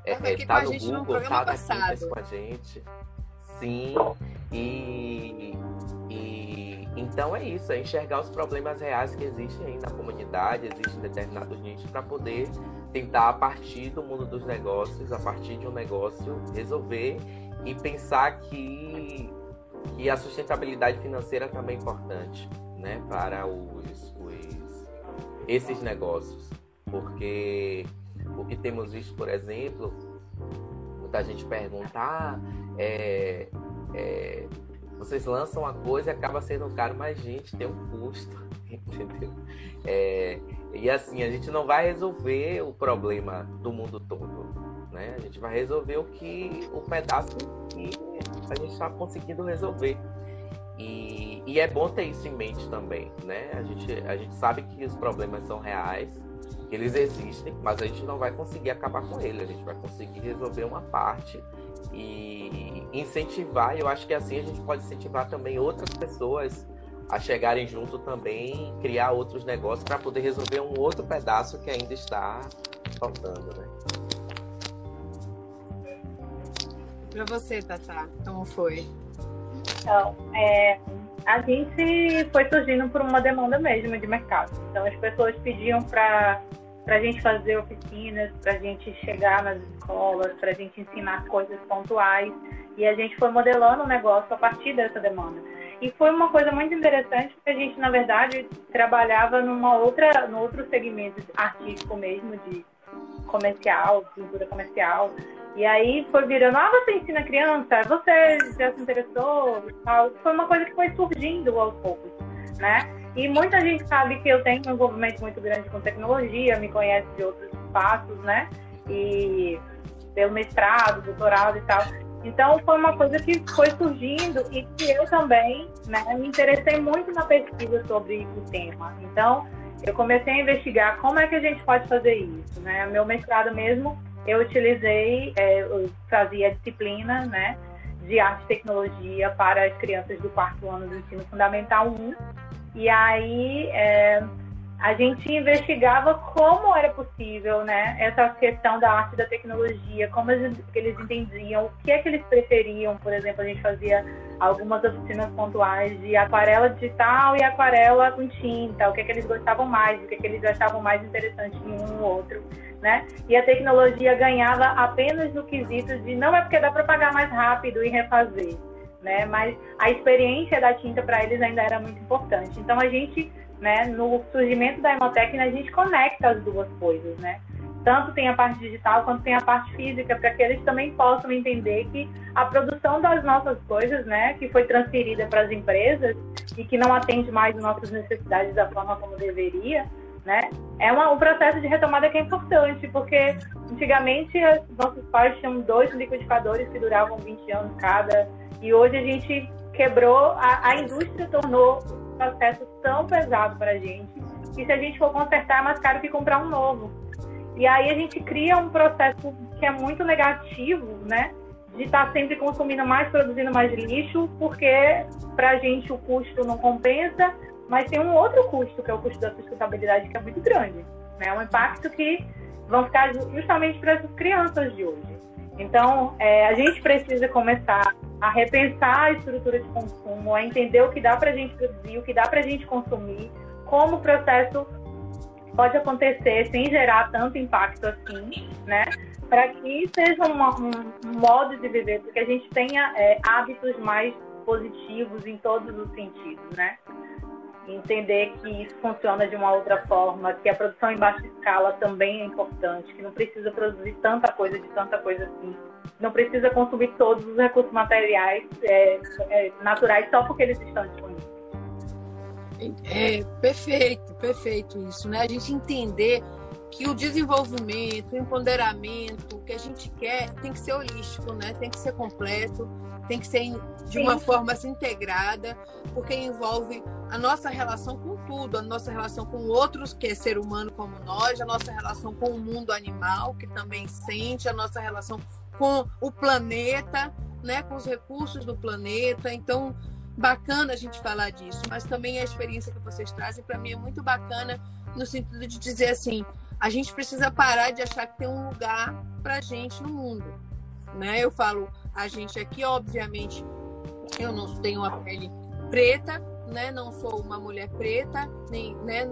É, é, tá no Google, tá aqui com a gente. Sim, e, e então é isso, é enxergar os problemas reais que existem aí na comunidade, existem determinados nichos para poder tentar a partir do mundo dos negócios, a partir de um negócio, resolver e pensar que, que a sustentabilidade financeira também é importante, né, para os, os esses negócios, porque o que temos visto, por exemplo, muita gente pergunta, ah, é, é, vocês lançam uma coisa e acaba sendo caro, mas gente, tem um custo, entendeu? É, e assim, a gente não vai resolver o problema do mundo todo, né? A gente vai resolver o que o pedaço que a gente está conseguindo resolver. E, e, é bom ter isso em mente também, né? A gente, a gente sabe que os problemas são reais, que eles existem, mas a gente não vai conseguir acabar com eles. A gente vai conseguir resolver uma parte e incentivar. Eu acho que assim a gente pode incentivar também outras pessoas a chegarem junto também, criar outros negócios para poder resolver um outro pedaço que ainda está faltando, né? Para você, Tata, como foi? Então, é, a gente foi surgindo por uma demanda mesmo de mercado. Então, as pessoas pediam para para a gente fazer oficinas, para a gente chegar nas escolas, para a gente ensinar coisas pontuais. E a gente foi modelando o negócio a partir dessa demanda. E foi uma coisa muito interessante, porque a gente, na verdade, trabalhava numa outra, no outro segmento artístico mesmo, de comercial, pintura comercial. E aí foi virando, ah, você ensina criança, você já se interessou tal. Foi uma coisa que foi surgindo aos poucos, né? E muita gente sabe que eu tenho um envolvimento muito grande com tecnologia, me conhece de outros espaços, né? E pelo mestrado, doutorado e tal. Então foi uma coisa que foi surgindo e que eu também né, me interessei muito na pesquisa sobre o tema. Então eu comecei a investigar como é que a gente pode fazer isso. Né? Meu mestrado mesmo eu utilizei, é, eu fazia disciplina né, de arte e tecnologia para as crianças do quarto ano do ensino fundamental 1 e aí é, a gente investigava como era possível, né, essa questão da arte e da tecnologia, como eles, entendiam, o que é que eles preferiam, por exemplo, a gente fazia algumas oficinas pontuais de aquarela digital e aquarela com tinta, o que é que eles gostavam mais, o que é que eles achavam mais interessante em um ou outro, né? E a tecnologia ganhava apenas no quesito de não é porque dá para pagar mais rápido e refazer, né? Mas a experiência da tinta para eles ainda era muito importante. Então a gente né, no surgimento da Hemotec, a gente conecta as duas coisas, né? Tanto tem a parte digital quanto tem a parte física, para que eles também possam entender que a produção das nossas coisas, né, que foi transferida para as empresas e que não atende mais as nossas necessidades da forma como deveria, né, é uma, um processo de retomada que é importante, porque antigamente nossos pais tinham dois liquidificadores que duravam 20 anos cada, e hoje a gente quebrou, a, a indústria tornou processo tão pesado para a gente que se a gente for consertar é mais caro que comprar um novo. E aí a gente cria um processo que é muito negativo, né? De estar tá sempre consumindo mais, produzindo mais lixo, porque para a gente o custo não compensa, mas tem um outro custo, que é o custo da sustentabilidade, que é muito grande. Né? É um impacto que vão ficar justamente para essas crianças de hoje. Então, é, a gente precisa começar a repensar a estrutura de consumo, a entender o que dá para a gente produzir, o que dá para a gente consumir, como o processo pode acontecer sem gerar tanto impacto assim, né? Para que seja um, um, modo de viver, porque a gente tenha é, hábitos mais positivos em todos os sentidos, né? Entender que isso funciona de uma outra forma, que a produção em baixa escala também é importante, que não precisa produzir tanta coisa de tanta coisa assim, não precisa consumir todos os recursos materiais é, é, naturais só porque eles estão disponíveis. É, perfeito, perfeito isso, né? A gente entender que o desenvolvimento, o empoderamento, o que a gente quer tem que ser holístico, né? Tem que ser completo, tem que ser de uma Sim. forma assim, integrada, porque envolve a nossa relação com tudo, a nossa relação com outros, que é ser humano como nós, a nossa relação com o mundo animal, que também sente, a nossa relação com o planeta, né, com os recursos do planeta. Então, bacana a gente falar disso, mas também a experiência que vocês trazem para mim é muito bacana no sentido de dizer assim, a gente precisa parar de achar que tem um lugar para gente no mundo, né? Eu falo a gente aqui, obviamente, eu não tenho a pele preta, né? Não sou uma mulher preta, nem, né?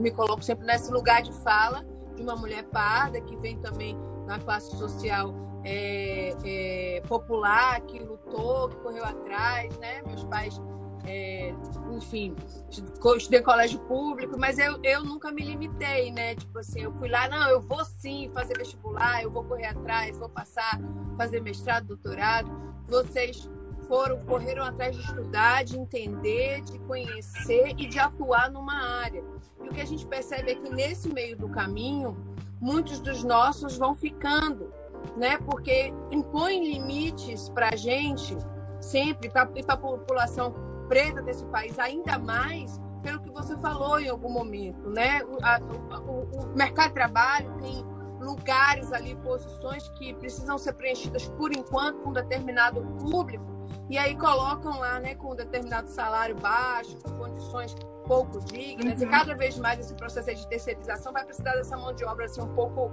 Me coloco sempre nesse lugar de fala de uma mulher parda que vem também na classe social é, é, popular, que lutou, que correu atrás, né? Meus pais é, enfim, estudei colégio público, mas eu, eu nunca me limitei, né? Tipo assim, eu fui lá, não, eu vou sim fazer vestibular, eu vou correr atrás, vou passar, fazer mestrado, doutorado. Vocês foram, correram atrás de estudar, de entender, de conhecer e de atuar numa área. E o que a gente percebe é que nesse meio do caminho, muitos dos nossos vão ficando, né? Porque impõem limites para a gente sempre, para a população preta desse país, ainda mais pelo que você falou em algum momento, né? O, a, o, o mercado de trabalho tem lugares ali, posições que precisam ser preenchidas por enquanto com um determinado público e aí colocam lá, né, com um determinado salário baixo, com condições pouco dignas uhum. e cada vez mais esse processo de terceirização vai precisar dessa mão de obra assim um pouco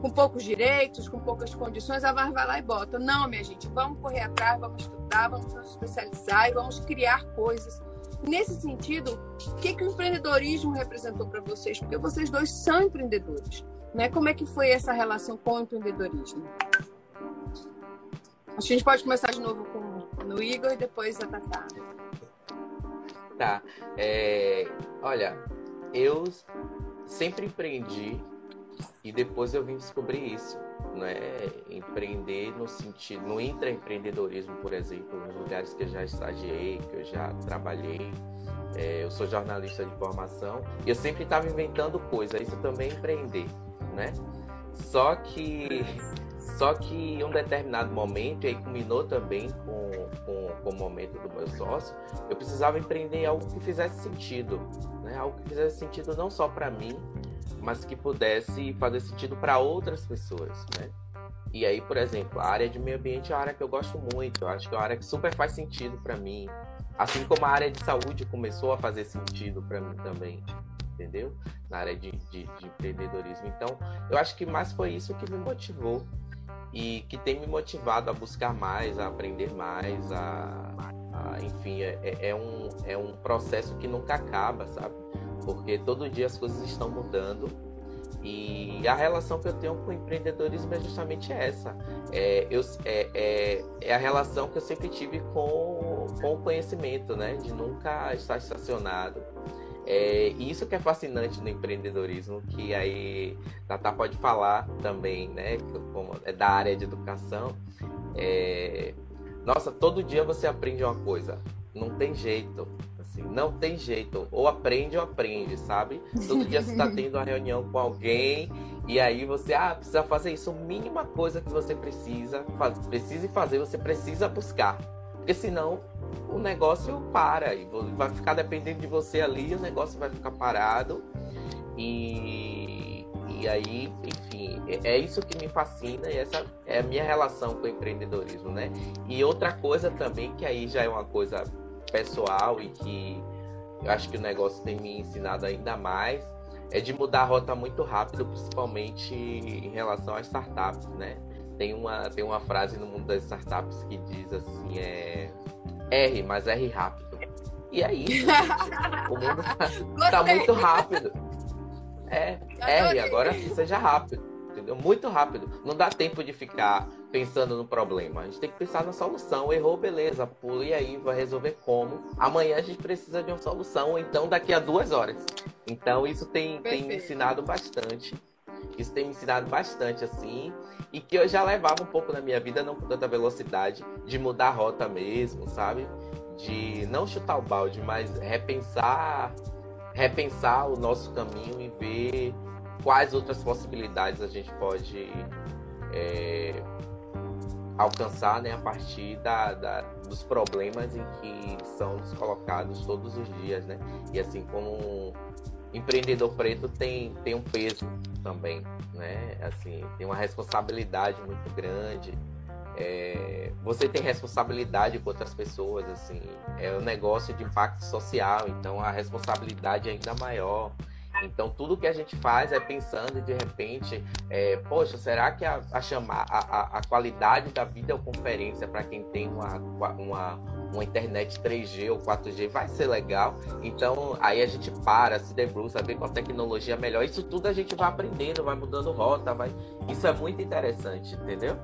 com poucos direitos, com poucas condições, a VAR vai lá e bota. Não, minha gente, vamos correr atrás, vamos estudar, vamos nos especializar e vamos criar coisas. Nesse sentido, o que, que o empreendedorismo representou para vocês? Porque vocês dois são empreendedores. Né? Como é que foi essa relação com o empreendedorismo? Acho que a gente pode começar de novo com o Igor e depois a Tatá. Tá. É, olha, eu sempre empreendi e depois eu vim descobrir isso, né? Empreender no sentido, no intraempreendedorismo, por exemplo, nos lugares que eu já estagiei, que eu já trabalhei. É, eu sou jornalista de formação e eu sempre estava inventando coisa. Isso também é empreender, né? Só que só que em um determinado momento, e aí culminou também com, com, com, o momento do meu sócio, eu precisava empreender algo que fizesse sentido, né? algo que fizesse sentido não só para mim, mas que pudesse fazer sentido para outras pessoas, né? E aí, por exemplo, a área de meio ambiente é uma área que eu gosto muito, eu acho que é uma área que super faz sentido para mim, assim como a área de saúde começou a fazer sentido para mim também. entendeu? Na área de, de, de empreendedorismo. Então, eu acho que mais foi isso que me motivou e que tem me motivado a buscar mais, a aprender mais, a, a enfim, é, é, é um, é um processo que nunca acaba, sabe? Porque todo dia as coisas estão mudando e a relação que eu tenho com o empreendedorismo é justamente essa. É, eu, é, é, é, a relação que eu sempre tive com, com o conhecimento, né? De nunca estar estacionado. É, isso que é fascinante no empreendedorismo, que aí Tata pode falar também, né? Como é da área de educação. É, nossa, todo dia você aprende uma coisa. Não tem jeito. Assim, não tem jeito. Ou aprende ou aprende, sabe? Todo dia você está tendo uma reunião com alguém e aí você, ah, precisa fazer isso. A mínima coisa que você precisa, faz, precise fazer, você precisa buscar. Porque senão o negócio para e vai ficar dependendo de você ali, o negócio vai ficar parado. E, e aí, enfim, é, é isso que me fascina e essa é a minha relação com o empreendedorismo, né? E outra coisa também, que aí já é uma coisa pessoal e que eu acho que o negócio tem me ensinado ainda mais, é de mudar a rota muito rápido, principalmente em relação às startups, né? Tem uma, tem uma frase no mundo das startups que diz assim, é R, mas R rápido. E é isso, O mundo tá, tá muito rápido. É, R, agora seja rápido. Entendeu? Muito rápido. Não dá tempo de ficar pensando no problema. A gente tem que pensar na solução. Errou, beleza. Pula e aí vai resolver como. Amanhã a gente precisa de uma solução, ou então daqui a duas horas. Então isso tem, tem me ensinado bastante. Isso tem me ensinado bastante, assim, e que eu já levava um pouco na minha vida, não com tanta velocidade, de mudar a rota mesmo, sabe? De não chutar o balde, mas repensar, repensar o nosso caminho e ver quais outras possibilidades a gente pode é, alcançar né, a partir da, da, dos problemas em que são colocados todos os dias, né? E assim como empreendedor preto tem, tem um peso também, né? Assim, tem uma responsabilidade muito grande. É, você tem responsabilidade com outras pessoas, assim, é um negócio de impacto social, então a responsabilidade é ainda maior. Então tudo que a gente faz é pensando de repente, é, poxa, será que a, a chamar a, a, qualidade da videoconferência para quem tem uma, uma, uma internet 3G ou 4G vai ser legal? Então aí a gente para, se debruça, vê qual tecnologia é melhor. Isso tudo a gente vai aprendendo, vai mudando rota, vai. Isso é muito interessante, entendeu?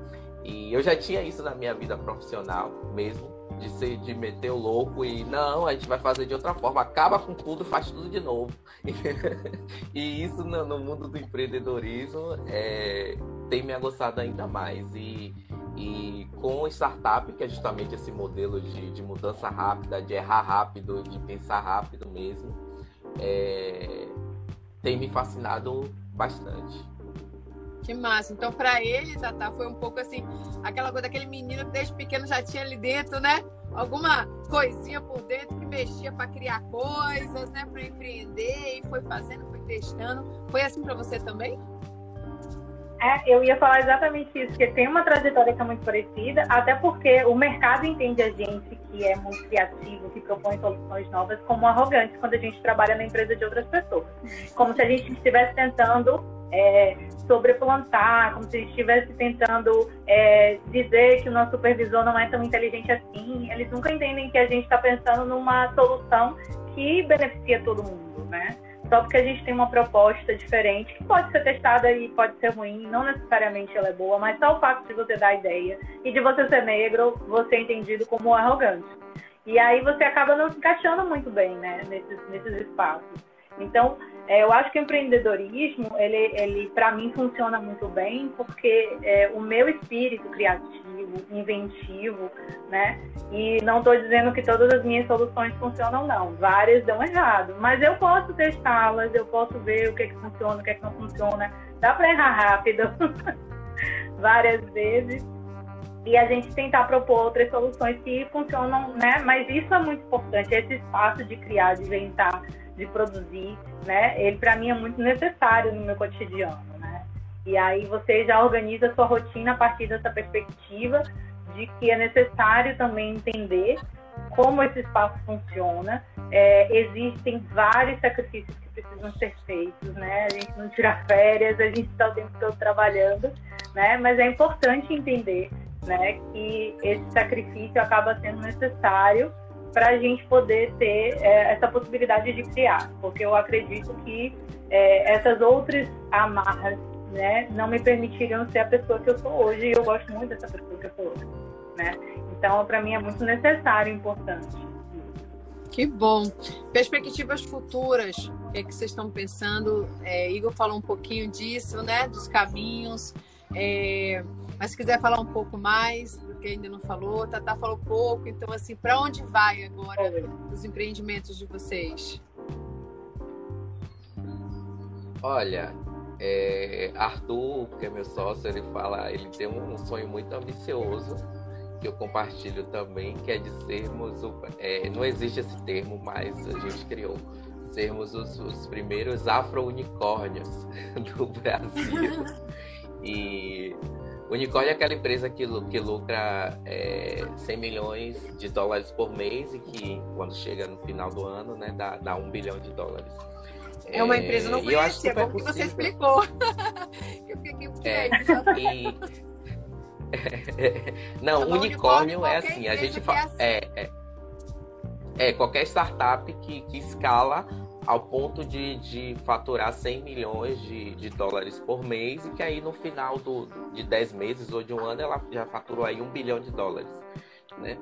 E eu já tinha isso na minha vida profissional mesmo de ser de meter o louco e não, a gente vai fazer de outra forma, acaba com tudo, faz tudo de novo. e isso no, no, mundo do empreendedorismo é, tem me aguçado ainda mais. E, e com startup, que é justamente esse modelo de, de mudança rápida, de errar rápido, de pensar rápido mesmo, é, tem me fascinado bastante. Que massa. Então, para ele, Tata, foi um pouco assim, aquela coisa daquele menino que desde pequeno já tinha ali dentro, né? Alguma coisinha por dentro que mexia para criar coisas, né? Para empreender e foi fazendo, foi testando. Foi assim para você também? É, eu ia falar exatamente isso, que tem uma trajetória que é muito parecida, até porque o mercado entende a gente que é muito criativo, que propõe soluções novas, como arrogante quando a gente trabalha na empresa de outras pessoas. Como se a gente estivesse tentando é, sobreplantar, como se estivesse tentando é, dizer que o nosso supervisor não é tão inteligente assim. Eles nunca entendem que a gente está pensando numa solução que beneficia todo mundo, né? Só porque a gente tem uma proposta diferente, que pode ser testada e pode ser ruim, não necessariamente ela é boa, mas só o fato de você dar ideia e de você ser negro, você é entendido como arrogante. E aí você acaba não se encaixando muito bem, né, nesses, nesses espaços. Então, é, eu acho que o empreendedorismo, ele, ele para mim funciona muito bem, porque é, o meu espírito criativo, inventivo, né? E não estou dizendo que todas as minhas soluções funcionam, não. Várias dão errado, mas eu posso testá-las, eu posso ver o que, é que funciona, o que, é que não funciona. Dá para errar rápido, várias vezes e a gente tentar propor outras soluções que funcionam, né? Mas isso é muito importante, esse espaço de criar, de inventar, de produzir, né? Ele para mim é muito necessário no meu cotidiano, né? E aí você já organiza a sua rotina a partir dessa perspectiva de que é necessário também entender como esse espaço funciona. É, existem vários sacrifícios que precisam ser feitos, né? A gente não tira férias, a gente está o tempo todo trabalhando, né? Mas é importante entender, né, que esse sacrifício acaba sendo necessário para a gente poder ter é, essa possibilidade de criar, porque eu acredito que é, essas outras amarras, né, não me permitiriam ser a pessoa que eu sou hoje. E eu gosto muito dessa pessoa que eu sou hoje, né? Então, para mim é muito necessário e importante. Que bom. Perspectivas futuras, o que, é que vocês estão pensando? É, Igor falou um pouquinho disso, né? Dos caminhos. É, mas se quiser falar um pouco mais do que ainda não falou, Tatá falou pouco, então assim, para onde vai agora os empreendimentos de vocês? Olha, é, Arthur, que é meu sócio, ele fala, ele tem um sonho muito ambicioso que eu compartilho também, que é de sermos, o, é, não existe esse termo, mas a gente criou, sermos os, os primeiros afro-unicórnios do Brasil. e unicórnio é aquela empresa que, que lucra é, 100 milhões de dólares por mês e que, quando chega no final do ano, né, dá, dá um bilhão de dólares. É uma empresa não conhecia, é bom que você explicou. eu fiquei aqui é, e, Não, unicórnio, unicórnio é assim, a gente fala. É, assim. é, é, é, qualquer startup que, que escala ao ponto de, de faturar 100 milhões de, de dólares por mês e que aí no final do, de 10 meses ou de um ano ela já faturou aí um bilhão de dólares. Né?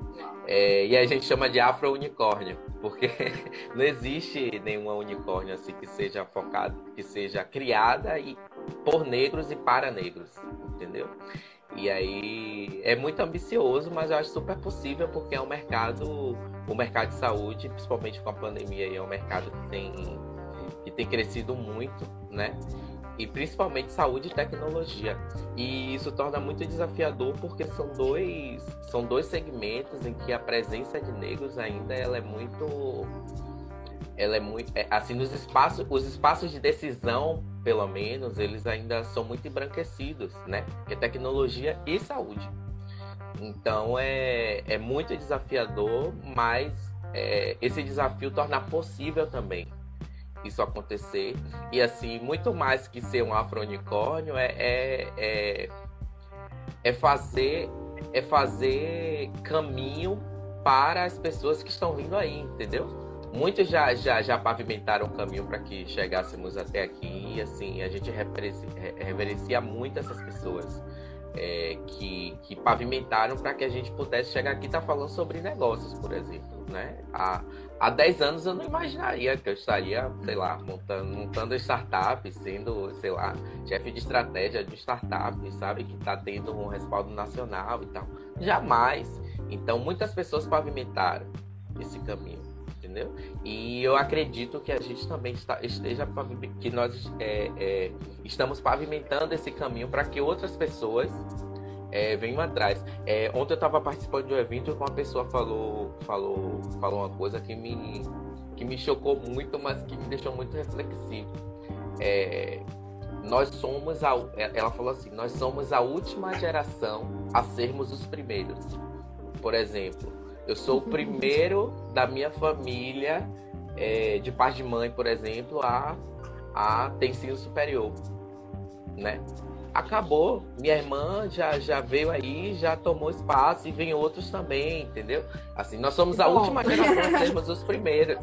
É, e a gente chama de afro-unicórnio, porque não existe nenhuma unicórnio assim que seja focada, que seja criada e por negros e para negros, entendeu? E aí é muito ambicioso, mas eu acho super possível porque é um mercado, o mercado de saúde, principalmente com a pandemia, é um mercado que tem, que tem crescido muito, né? E principalmente saúde e tecnologia. E isso torna muito desafiador porque são dois, são dois segmentos em que a presença de negros ainda ela é muito ela é muito é, assim nos espaços os espaços de decisão pelo menos eles ainda são muito embranquecidos né? Que é tecnologia e saúde. Então é, é muito desafiador mas é, esse desafio torna possível também isso acontecer. E assim muito mais que ser um afro-unicórnio é, é, é, é fazer é fazer caminho para as pessoas que estão vindo aí entendeu Muitos já, já, já pavimentaram o caminho para que chegássemos até aqui e assim, a gente reverencia muito essas pessoas é, que, que pavimentaram para que a gente pudesse chegar aqui e tá falando sobre negócios, por exemplo. Né? Há, há 10 anos eu não imaginaria que eu estaria, sei lá, montando, montando startup, sendo, sei lá, chefe de estratégia de startup, sabe? Que está tendo um respaldo nacional e tal. Jamais. Então, muitas pessoas pavimentaram esse caminho entendeu? E eu acredito que a gente também está, esteja que nós é, é, estamos pavimentando esse caminho para que outras pessoas é, venham atrás. É, ontem eu estava participando de um evento e uma pessoa falou, falou, falou uma coisa que me, que me chocou muito, mas que me deixou muito reflexivo. É, nós somos a, ela falou assim, nós somos a última geração a sermos os primeiros. Por exemplo, eu sou o primeiro da minha família, é, de pai de mãe, por exemplo, a, a ter ensino superior, né? Acabou. Minha irmã já, já veio aí, já tomou espaço e vem outros também, entendeu? Assim, nós somos a última geração sermos os primeiros.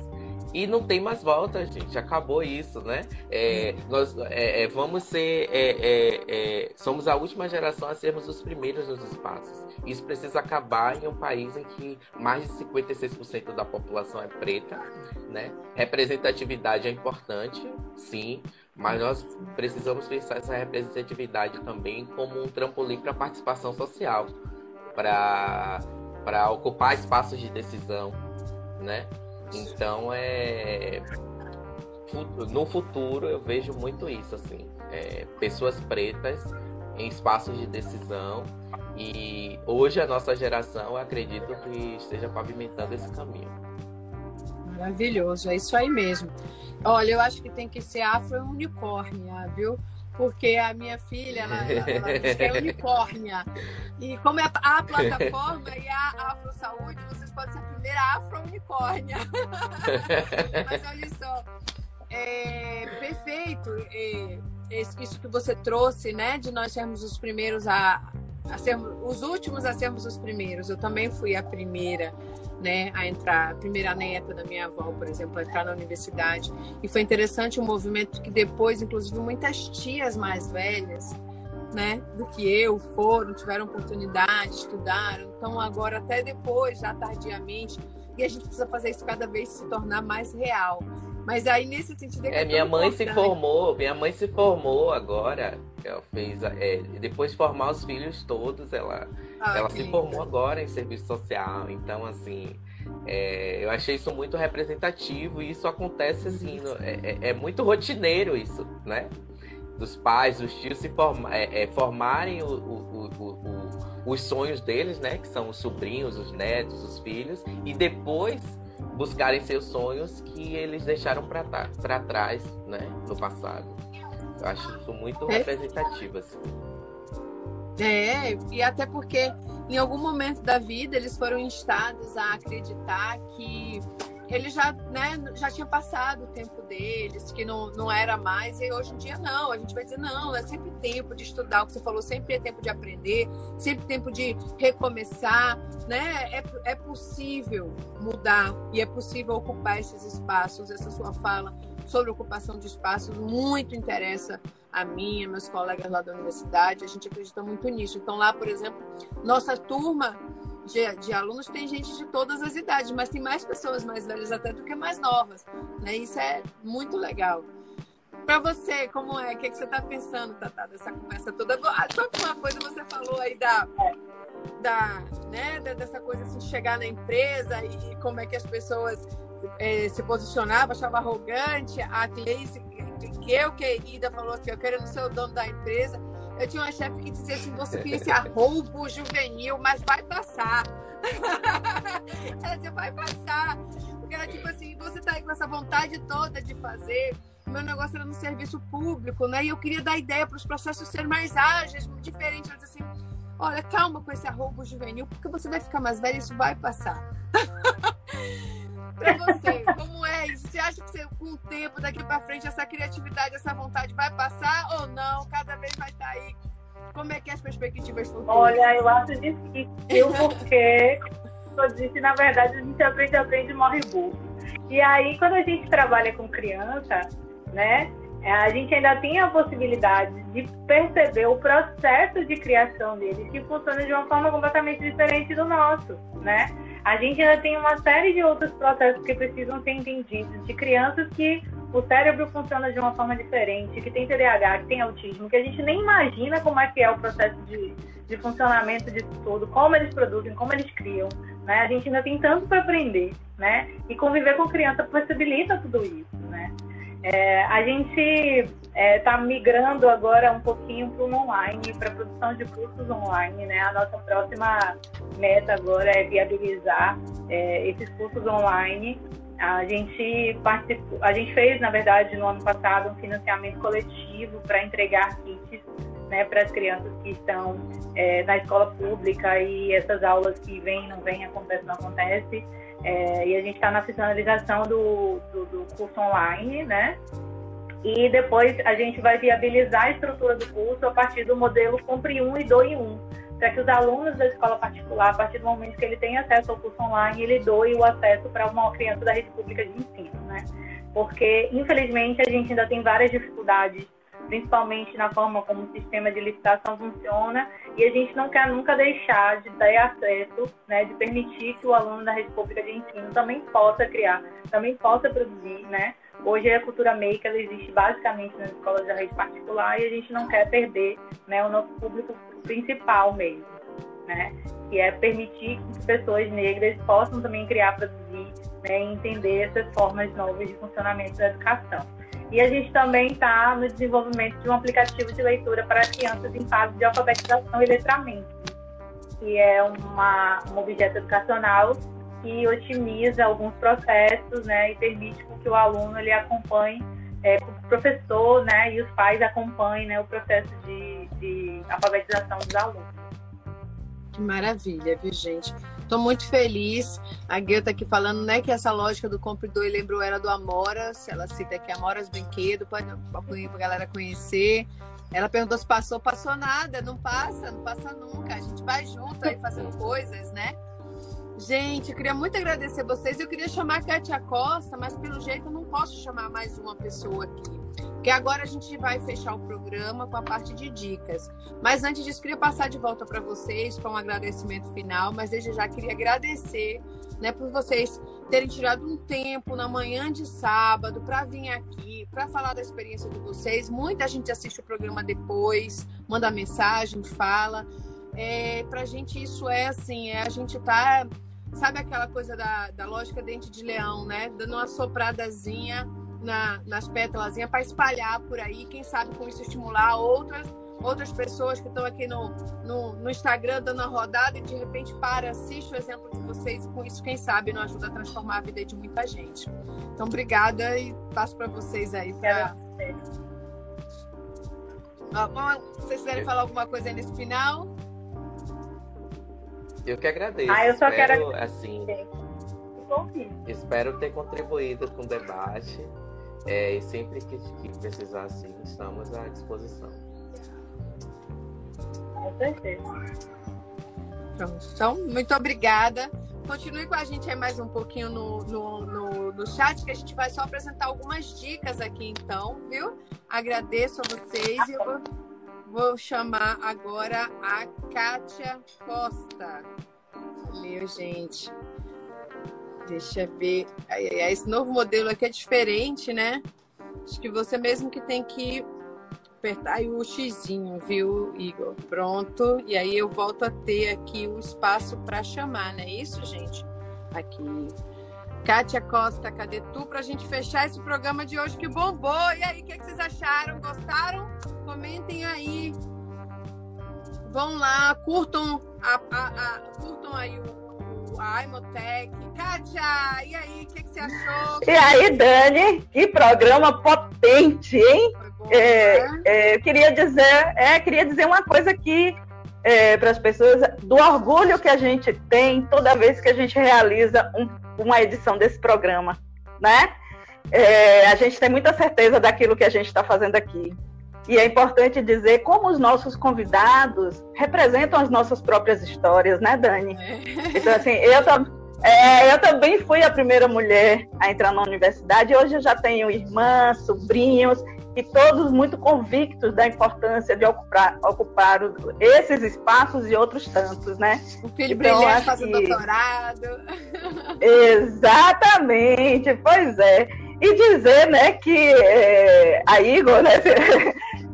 E não tem mais volta, gente. Acabou isso, né? É, nós é, é, vamos ser. É, é, é, somos a última geração a sermos os primeiros nos espaços. Isso precisa acabar em um país em que mais de 56% da população é preta, né? Representatividade é importante, sim, mas nós precisamos pensar essa representatividade também como um trampolim para a participação social, para ocupar espaços de decisão, né? Então é no futuro eu vejo muito isso assim, é, pessoas pretas em espaços de decisão e hoje a nossa geração acredito que esteja pavimentando esse caminho. Maravilhoso, é isso aí mesmo. Olha, eu acho que tem que ser afro-unicórnia, viu? Porque a minha filha, ela, ela, é unicórnia. E como é a plataforma e a Afro Saúde, vocês podem ser a primeira afro-unicórnia. Mas olha só, é, perfeito é, isso que você trouxe, né? De nós sermos os primeiros a, a sermos, os últimos a sermos os primeiros. Eu também fui a primeira né, a entrar, a primeira neta da minha avó, por exemplo, a entrar na universidade. E foi interessante o um movimento que depois, inclusive, muitas tias mais velhas, né, do que eu, foram, tiveram oportunidade, estudaram. Então, agora, até depois, já tardiamente, e a gente precisa fazer isso cada vez se tornar mais real. Mas aí, nesse sentido... É, é minha mãe importante. se formou, minha mãe se formou agora, ela fez, é, depois de formar os filhos todos, ela ah, ela se linda. formou agora em serviço social, então assim. É, eu achei isso muito representativo e isso acontece assim, no, é, é, é, muito rotineiro isso, né? Dos pais, dos tios se forma, é, é, formarem o, o, o, os sonhos deles, né? Que são os sobrinhos, os netos, os filhos, e depois buscarem seus sonhos que eles deixaram para trás, né? No passado. Eu acho isso muito representativo, assim. É, e até porque em algum momento da vida eles foram instados a acreditar que ele já, né, já tinha passado o tempo deles, que não, não era mais, e hoje em dia não. A gente vai dizer, não, é sempre tempo de estudar, o que você falou, sempre é tempo de aprender, sempre tempo de recomeçar, né? É, é possível mudar e é possível ocupar esses espaços. Essa sua fala sobre ocupação de espaços muito interessa a e meus colegas lá da universidade, a gente acredita muito nisso. Então, lá, por exemplo, nossa turma de, de, alunos tem gente de todas as idades, mas tem mais pessoas mais velhas até do que mais novas. Né? Isso é muito legal. Para você, como é? O que, é que você está pensando, Tata, dessa conversa toda? Ah, só que uma coisa você falou aí da, da, né, dessa coisa assim, de chegar na empresa e como é que as pessoas é, se posicionavam, achava arrogante. A Cleice eu, querida, falou que eu querendo ser o dono da empresa. Eu tinha uma chefe que dizia assim: você esse arroubo juvenil, mas vai passar. ela dizia: vai passar. Porque era tipo assim: você tá aí com essa vontade toda de fazer. Meu negócio era no serviço público, né? E eu queria dar ideia para os processos serem mais ágeis, diferentes. Ela dizia assim: olha, calma com esse arroubo juvenil, porque você vai ficar mais velho e isso vai passar. para você, como é isso? Você acha que você, com o tempo, daqui para frente, essa criatividade, essa vontade vai passar ou não? Cada vez vai estar tá aí. Como é que é as perspectivas futuras? Olha, eu acho difícil, porque, eu disse, na verdade, a gente aprende, aprende e morre burro. E aí, quando a gente trabalha com criança, né, é, a gente ainda tem a possibilidade de perceber o processo de criação deles, que funciona de uma forma completamente diferente do nosso, né? A gente ainda tem uma série de outros processos que precisam ser entendidos, de crianças que o cérebro funciona de uma forma diferente, que tem TDAH, que tem autismo, que a gente nem imagina como é que é o processo de, de funcionamento disso tudo, como eles produzem, como eles criam, né? A gente ainda tem tanto para aprender, né? E conviver com criança possibilita tudo isso, né? É, a gente está é, tá migrando agora um pouquinho para o online, para a produção de cursos online. Né? A nossa próxima meta agora é viabilizar é, esses cursos online. A gente participou, a gente fez, na verdade, no ano passado, um financiamento coletivo para entregar kits né, para as crianças que estão é, na escola pública e essas aulas que vêm, não vêm, acontece, não acontece. É, e a gente está na finalização do, do, do, curso online, né? E depois a gente vai viabilizar a estrutura do curso a partir do modelo Compre Um e Doe Um, para que os alunos da escola particular, a partir do momento que ele tem acesso ao curso online, ele doe o acesso para uma criança da rede pública de ensino, né? Porque, infelizmente, a gente ainda tem várias dificuldades principalmente na forma como o sistema de licitação funciona, e a gente não quer nunca deixar de dar acesso, né, de permitir que o aluno da rede pública de ensino também possa criar, também possa produzir, né? Hoje a cultura maker existe basicamente nas escolas da rede particular e a gente não quer perder, né, o nosso público principal mesmo, né? Que é permitir que pessoas negras possam também criar, produzir, né, e entender essas formas novas de funcionamento da educação. E a gente também está no desenvolvimento de um aplicativo de leitura para crianças em fase de alfabetização e letramento, que é uma, um objeto educacional que otimiza alguns processos né, e permite que o aluno ele acompanhe é, o professor né, e os pais acompanhem né, o processo de, de alfabetização dos alunos. Que maravilha, viu, gente? Estou muito feliz. A Guia está aqui falando, né, que essa lógica do compridor lembrou era do Amoras. Ela cita aqui Amoras Brinquedo, para a galera conhecer. Ela perguntou se passou, passou nada, não passa, não passa nunca. A gente vai junto aí fazendo coisas, né? Gente, eu queria muito agradecer vocês. Eu queria chamar a Kátia Costa, mas pelo jeito eu não posso chamar mais uma pessoa aqui. Porque agora a gente vai fechar o programa com a parte de dicas. Mas antes disso, queria passar de volta para vocês com um agradecimento final. Mas desde já queria agradecer né, por vocês terem tirado um tempo na manhã de sábado para vir aqui, para falar da experiência de vocês. Muita gente assiste o programa depois, manda mensagem, fala. É, para a gente isso é assim, é a gente tá Sabe aquela coisa da, da lógica dente de leão, né? Dando uma sopradazinha na, nas pétalas para espalhar por aí. Quem sabe com isso estimular outras outras pessoas que estão aqui no, no, no, Instagram dando a rodada e de repente para, assiste o exemplo de vocês e com isso, quem sabe, não ajuda a transformar a vida de muita gente. Então, obrigada e passo para vocês aí. Pra... Ah, vocês quiserem falar alguma coisa aí nesse final? Eu que agradeço. Ah, eu só espero, quero. Assim, espero ter contribuído com o debate. É, e sempre que, que precisar, assim, estamos à disposição. Com certeza. Pronto. Então, muito obrigada. Continue com a gente aí mais um pouquinho no, no, no, no, chat, que a gente vai só apresentar algumas dicas aqui, então, viu? Agradeço a vocês e eu vou Vou chamar agora a Kátia Costa. Meu, gente. Deixa eu ver. Esse novo modelo aqui é diferente, né? Acho que você mesmo que tem que apertar o xizinho, viu, Igor? Pronto. E aí eu volto a ter aqui o espaço para chamar, não é isso, gente? Aqui. Kátia Costa, cadê tu? Pra gente fechar esse programa de hoje que bombou. E aí, o que, que vocês acharam? Gostaram? Comentem aí. Vão lá, curtam, a, a, a curtam aí o, o a Imotech. Kátia, e aí, o que, que, você achou? E aí, Dani, que programa potente, hein? Bom, é, né? é, queria dizer, é, queria dizer uma coisa aqui é, para as pessoas do orgulho que a gente tem toda vez que a gente realiza um, uma edição desse programa, né? É, a gente tem muita certeza daquilo que a gente está fazendo aqui. E é importante dizer como os nossos convidados representam as nossas próprias histórias, né, Dani? É. Então, assim, eu, é, eu também fui a primeira mulher a entrar na universidade. Hoje eu já tenho irmãs, sobrinhos, e todos muito convictos da importância de ocupar, ocupar esses espaços e outros tantos, né? O filho então, brilhante fazendo que... doutorado. Exatamente, pois é. E dizer, né, que é, a Igor, né,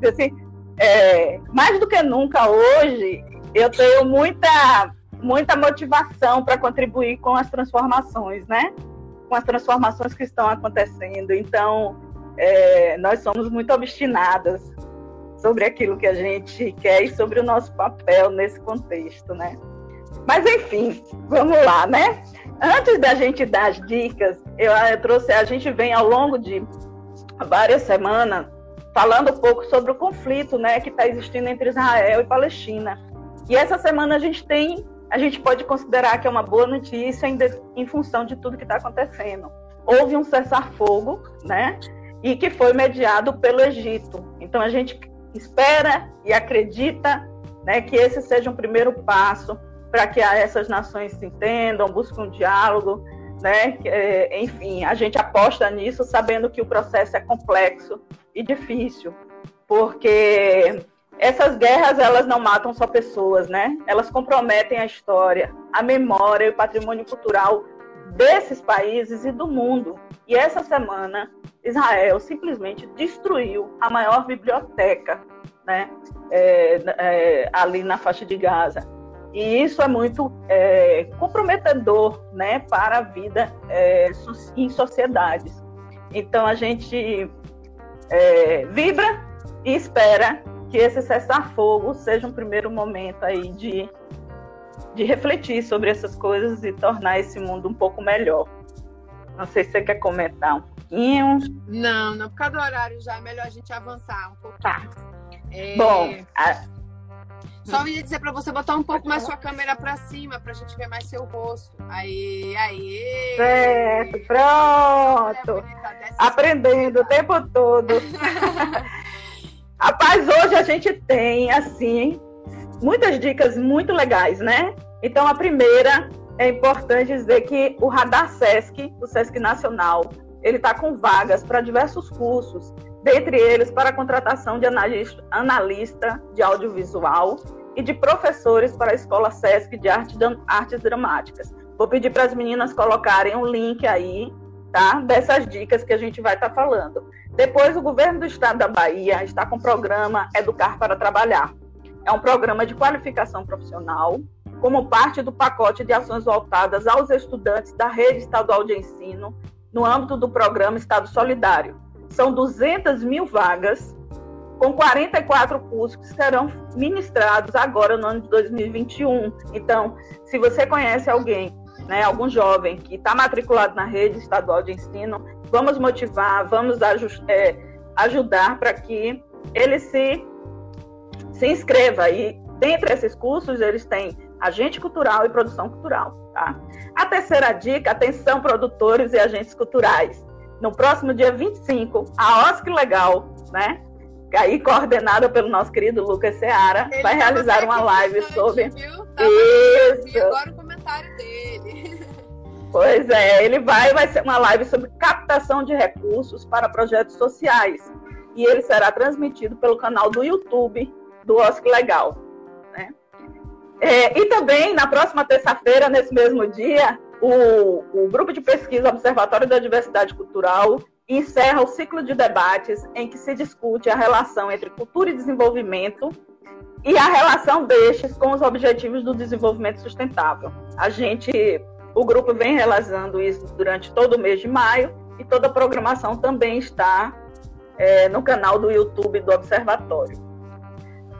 assim, é, mais do que nunca hoje, eu tenho muita, muita motivação para contribuir com as transformações, né? Com as transformações que estão acontecendo. Então, é, nós somos muito obstinadas sobre aquilo que a gente quer e sobre o nosso papel nesse contexto, né? Mas enfim, vamos lá, né? Antes da gente dar as dicas, eu, eu trouxe, a gente vem ao longo de várias semanas falando um pouco sobre o conflito, né, que está existindo entre Israel e Palestina. E essa semana a gente tem, a gente pode considerar que é uma boa notícia em, em função de tudo que está acontecendo. Houve um cessar-fogo, né? e que foi mediado pelo Egito. Então a gente espera e acredita né, que esse seja um primeiro passo para que essas nações se entendam, busquem um diálogo, né? É, enfim, a gente aposta nisso sabendo que o processo é complexo e difícil, porque essas guerras elas não matam só pessoas, né? Elas comprometem a história, a memória e o patrimônio cultural desses países e do mundo. E essa semana, Israel simplesmente destruiu a maior biblioteca né, é, é, ali na faixa de Gaza. E isso é muito é, comprometedor né, para a vida é, em sociedades. Então a gente é, vibra e espera que esse cessar-fogo seja um primeiro momento aí de de refletir sobre essas coisas e tornar esse mundo um pouco melhor. Não sei se você quer comentar um pouquinho. Não, não, por causa do horário já é melhor a gente avançar um pouco. Tá. É... Bom, a... só ia dizer para você botar um pouco mais sua câmera para cima, para a gente ver mais seu rosto. Aí, aí. Certo, pronto. Aprendendo o tempo todo. Rapaz, hoje a gente tem, assim, muitas dicas muito legais, né? Então, a primeira é importante dizer que o Radar Sesc, o Sesc Nacional, ele está com vagas para diversos cursos, dentre eles para a contratação de analista, analista de audiovisual e de professores para a Escola Sesc de Arte, Artes Dramáticas. Vou pedir para as meninas colocarem um link aí, tá? Dessas dicas que a gente vai estar tá falando. Depois, o governo do estado da Bahia está com o programa Educar para Trabalhar. É um programa de qualificação profissional como parte do pacote de ações voltadas aos estudantes da rede estadual de ensino no âmbito do programa Estado Solidário. São 200 mil vagas, com 44 cursos que serão ministrados agora no ano de 2021. Então, se você conhece alguém, né, algum jovem que está matriculado na rede estadual de ensino, vamos motivar, vamos é, ajudar para que ele se, se inscreva. E dentre esses cursos, eles têm agente cultural e produção cultural. Tá? A terceira dica, atenção produtores e agentes culturais. No próximo dia 25, a OSC Legal, né? Aí coordenada pelo nosso querido Lucas Seara, Ele vai realizar uma live sobre. Viu? Isso. agora o comentário dele. Pois é, ele vai, vai ser uma live sobre captação de recursos para projetos sociais. E ele será transmitido pelo canal do YouTube do OSC Legal. Né? É, e também, na próxima terça-feira, nesse mesmo dia, o, o Grupo de Pesquisa Observatório da Diversidade Cultural encerra o ciclo de debates em que se discute a relação entre cultura e desenvolvimento e a relação destes com os objetivos do desenvolvimento sustentável. A gente, o grupo vem realizando isso durante todo o mês de maio e toda a programação também está é, no canal do YouTube do Observatório.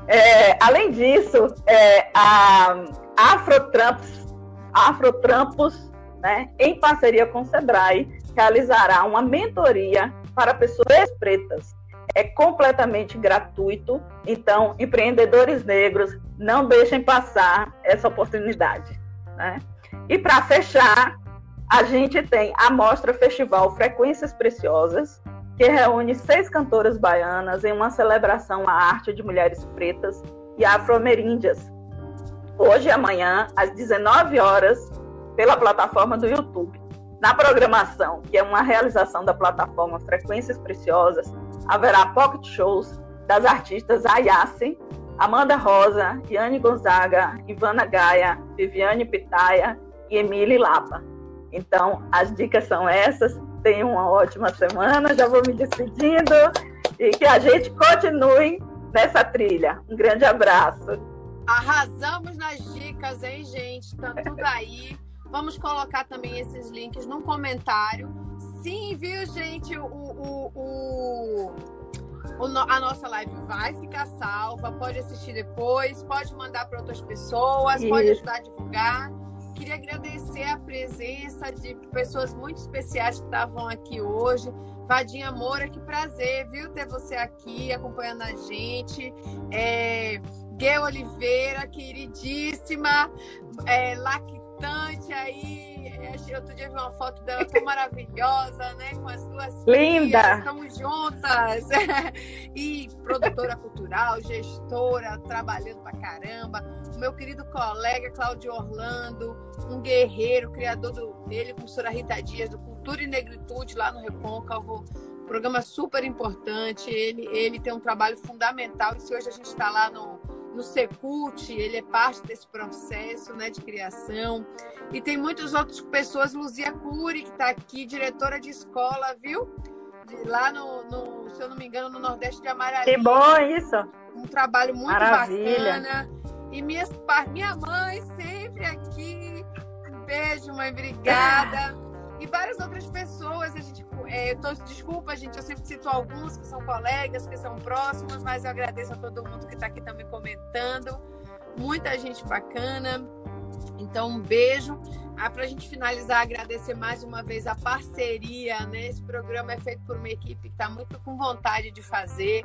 É, além disso, é, a Afrotramps, Afrotrampos, né, em parceria com o Sebrae, realizará uma mentoria para pessoas pretas. É completamente gratuito, então empreendedores negros não deixem passar essa oportunidade. Né? E para fechar, a gente tem a Mostra Festival Frequências Preciosas, que reúne seis cantoras baianas em uma celebração à arte de mulheres pretas e afro-ameríndias. Hoje e amanhã, às 19 horas, pela plataforma do YouTube. Na programação, que é uma realização da plataforma Frequências Preciosas, haverá pocket shows das artistas Ayase, Amanda Rosa, Yane Gonzaga, Ivana Gaia, Viviane Pitaia e Emile Lapa. Então, as dicas são essas tenham uma ótima semana. Já vou me despedindo e que a gente continue nessa trilha. Um grande abraço. Arrasamos nas dicas, hein, gente? Tá tudo aí. Vamos colocar também esses links no comentário. Sim, viu, gente? O, o, o, o, a nossa live vai ficar salva. Pode assistir depois, pode mandar para outras pessoas, Isso. pode ajudar a divulgar queria agradecer a presença de pessoas muito especiais que estavam aqui hoje. Vadinha Moura, que prazer, viu, ter você aqui acompanhando a gente. É, Gê Oliveira, queridíssima, é, lactante aí. Outro dia vi uma foto dela tão maravilhosa, né? Com as duas Linda! Filhas, estamos juntas! e produtora cultural, gestora, trabalhando pra caramba. O meu querido colega Cláudio Orlando, um guerreiro, criador do, dele com a professora Rita Dias, do Cultura e Negritude, lá no Recôncavo. Programa super importante. Ele, ele tem um trabalho fundamental. E se hoje a gente está lá no, no Secult, ele é parte desse processo né, de criação. E tem muitas outras pessoas, Luzia Cury, que está aqui, diretora de escola, viu? De, lá no, no, se eu não me engano, no Nordeste de Amarillo. Que bom isso! Um trabalho muito Maravilha. bacana. E minha, minha mãe sempre aqui beijo, mãe, obrigada. E várias outras pessoas, a gente, é, tô, desculpa, gente, eu sempre cito alguns que são colegas, que são próximos, mas eu agradeço a todo mundo que está aqui também comentando. Muita gente bacana. Então, um beijo. Ah, para a gente finalizar, agradecer mais uma vez a parceria. Né? Esse programa é feito por uma equipe que está muito com vontade de fazer.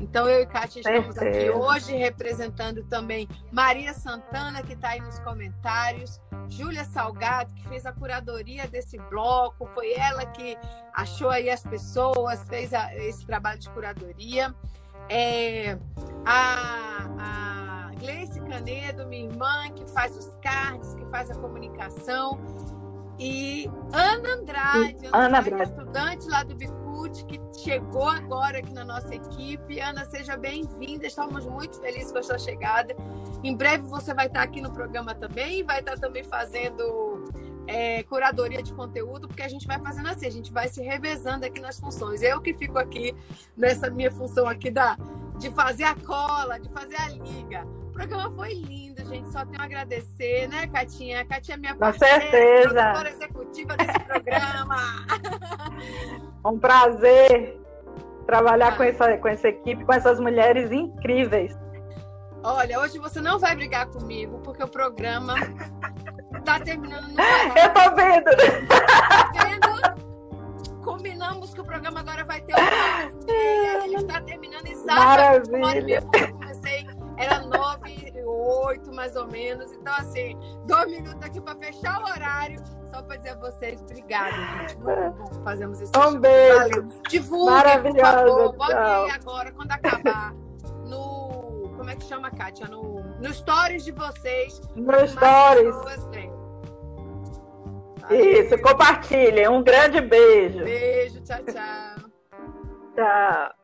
Então, eu e Kátia estamos aqui hoje representando também Maria Santana, que está aí nos comentários, Júlia Salgado, que fez a curadoria desse bloco, foi ela que achou aí as pessoas, fez a, esse trabalho de curadoria. É, a, a Gleice Canedo, minha irmã, que faz os cards, que faz a comunicação. E Ana Andrade, Ana, Andrade, estudante lá do Bicute, que chegou agora aqui na nossa equipe. Ana, seja bem-vinda. Estamos muito felizes com a sua chegada. Em breve você vai estar aqui no programa também vai estar também fazendo é, curadoria de conteúdo, porque a gente vai fazendo assim, a gente vai se revezando aqui nas funções. Eu que fico aqui nessa minha função aqui da, de fazer a cola, de fazer a liga. O programa foi lindo, gente. Só tenho a agradecer, né, Catinha? Catinha é minha parceira, Com certeza. produtora executiva desse programa. um prazer trabalhar ah. com, essa, com essa equipe, com essas mulheres incríveis. Olha, hoje você não vai brigar comigo, porque o programa tá terminando no Eu tô vendo. Tá vendo? Combinamos que o programa agora vai ter uma A gente tá terminando exatamente uma hora Eu comecei, era nove, oito mais ou menos. Então, assim, dois minutos aqui para fechar o horário. Só para dizer a vocês, obrigada, gente. Muito bom fazemos isso. Um beijo. Valeu. Divulguem, por favor. Botem agora, quando acabar, no. Como é que chama, Kátia? No, no stories de vocês. No stories. Isso, compartilhem. Um grande beijo. Beijo, tchau, tchau. tchau.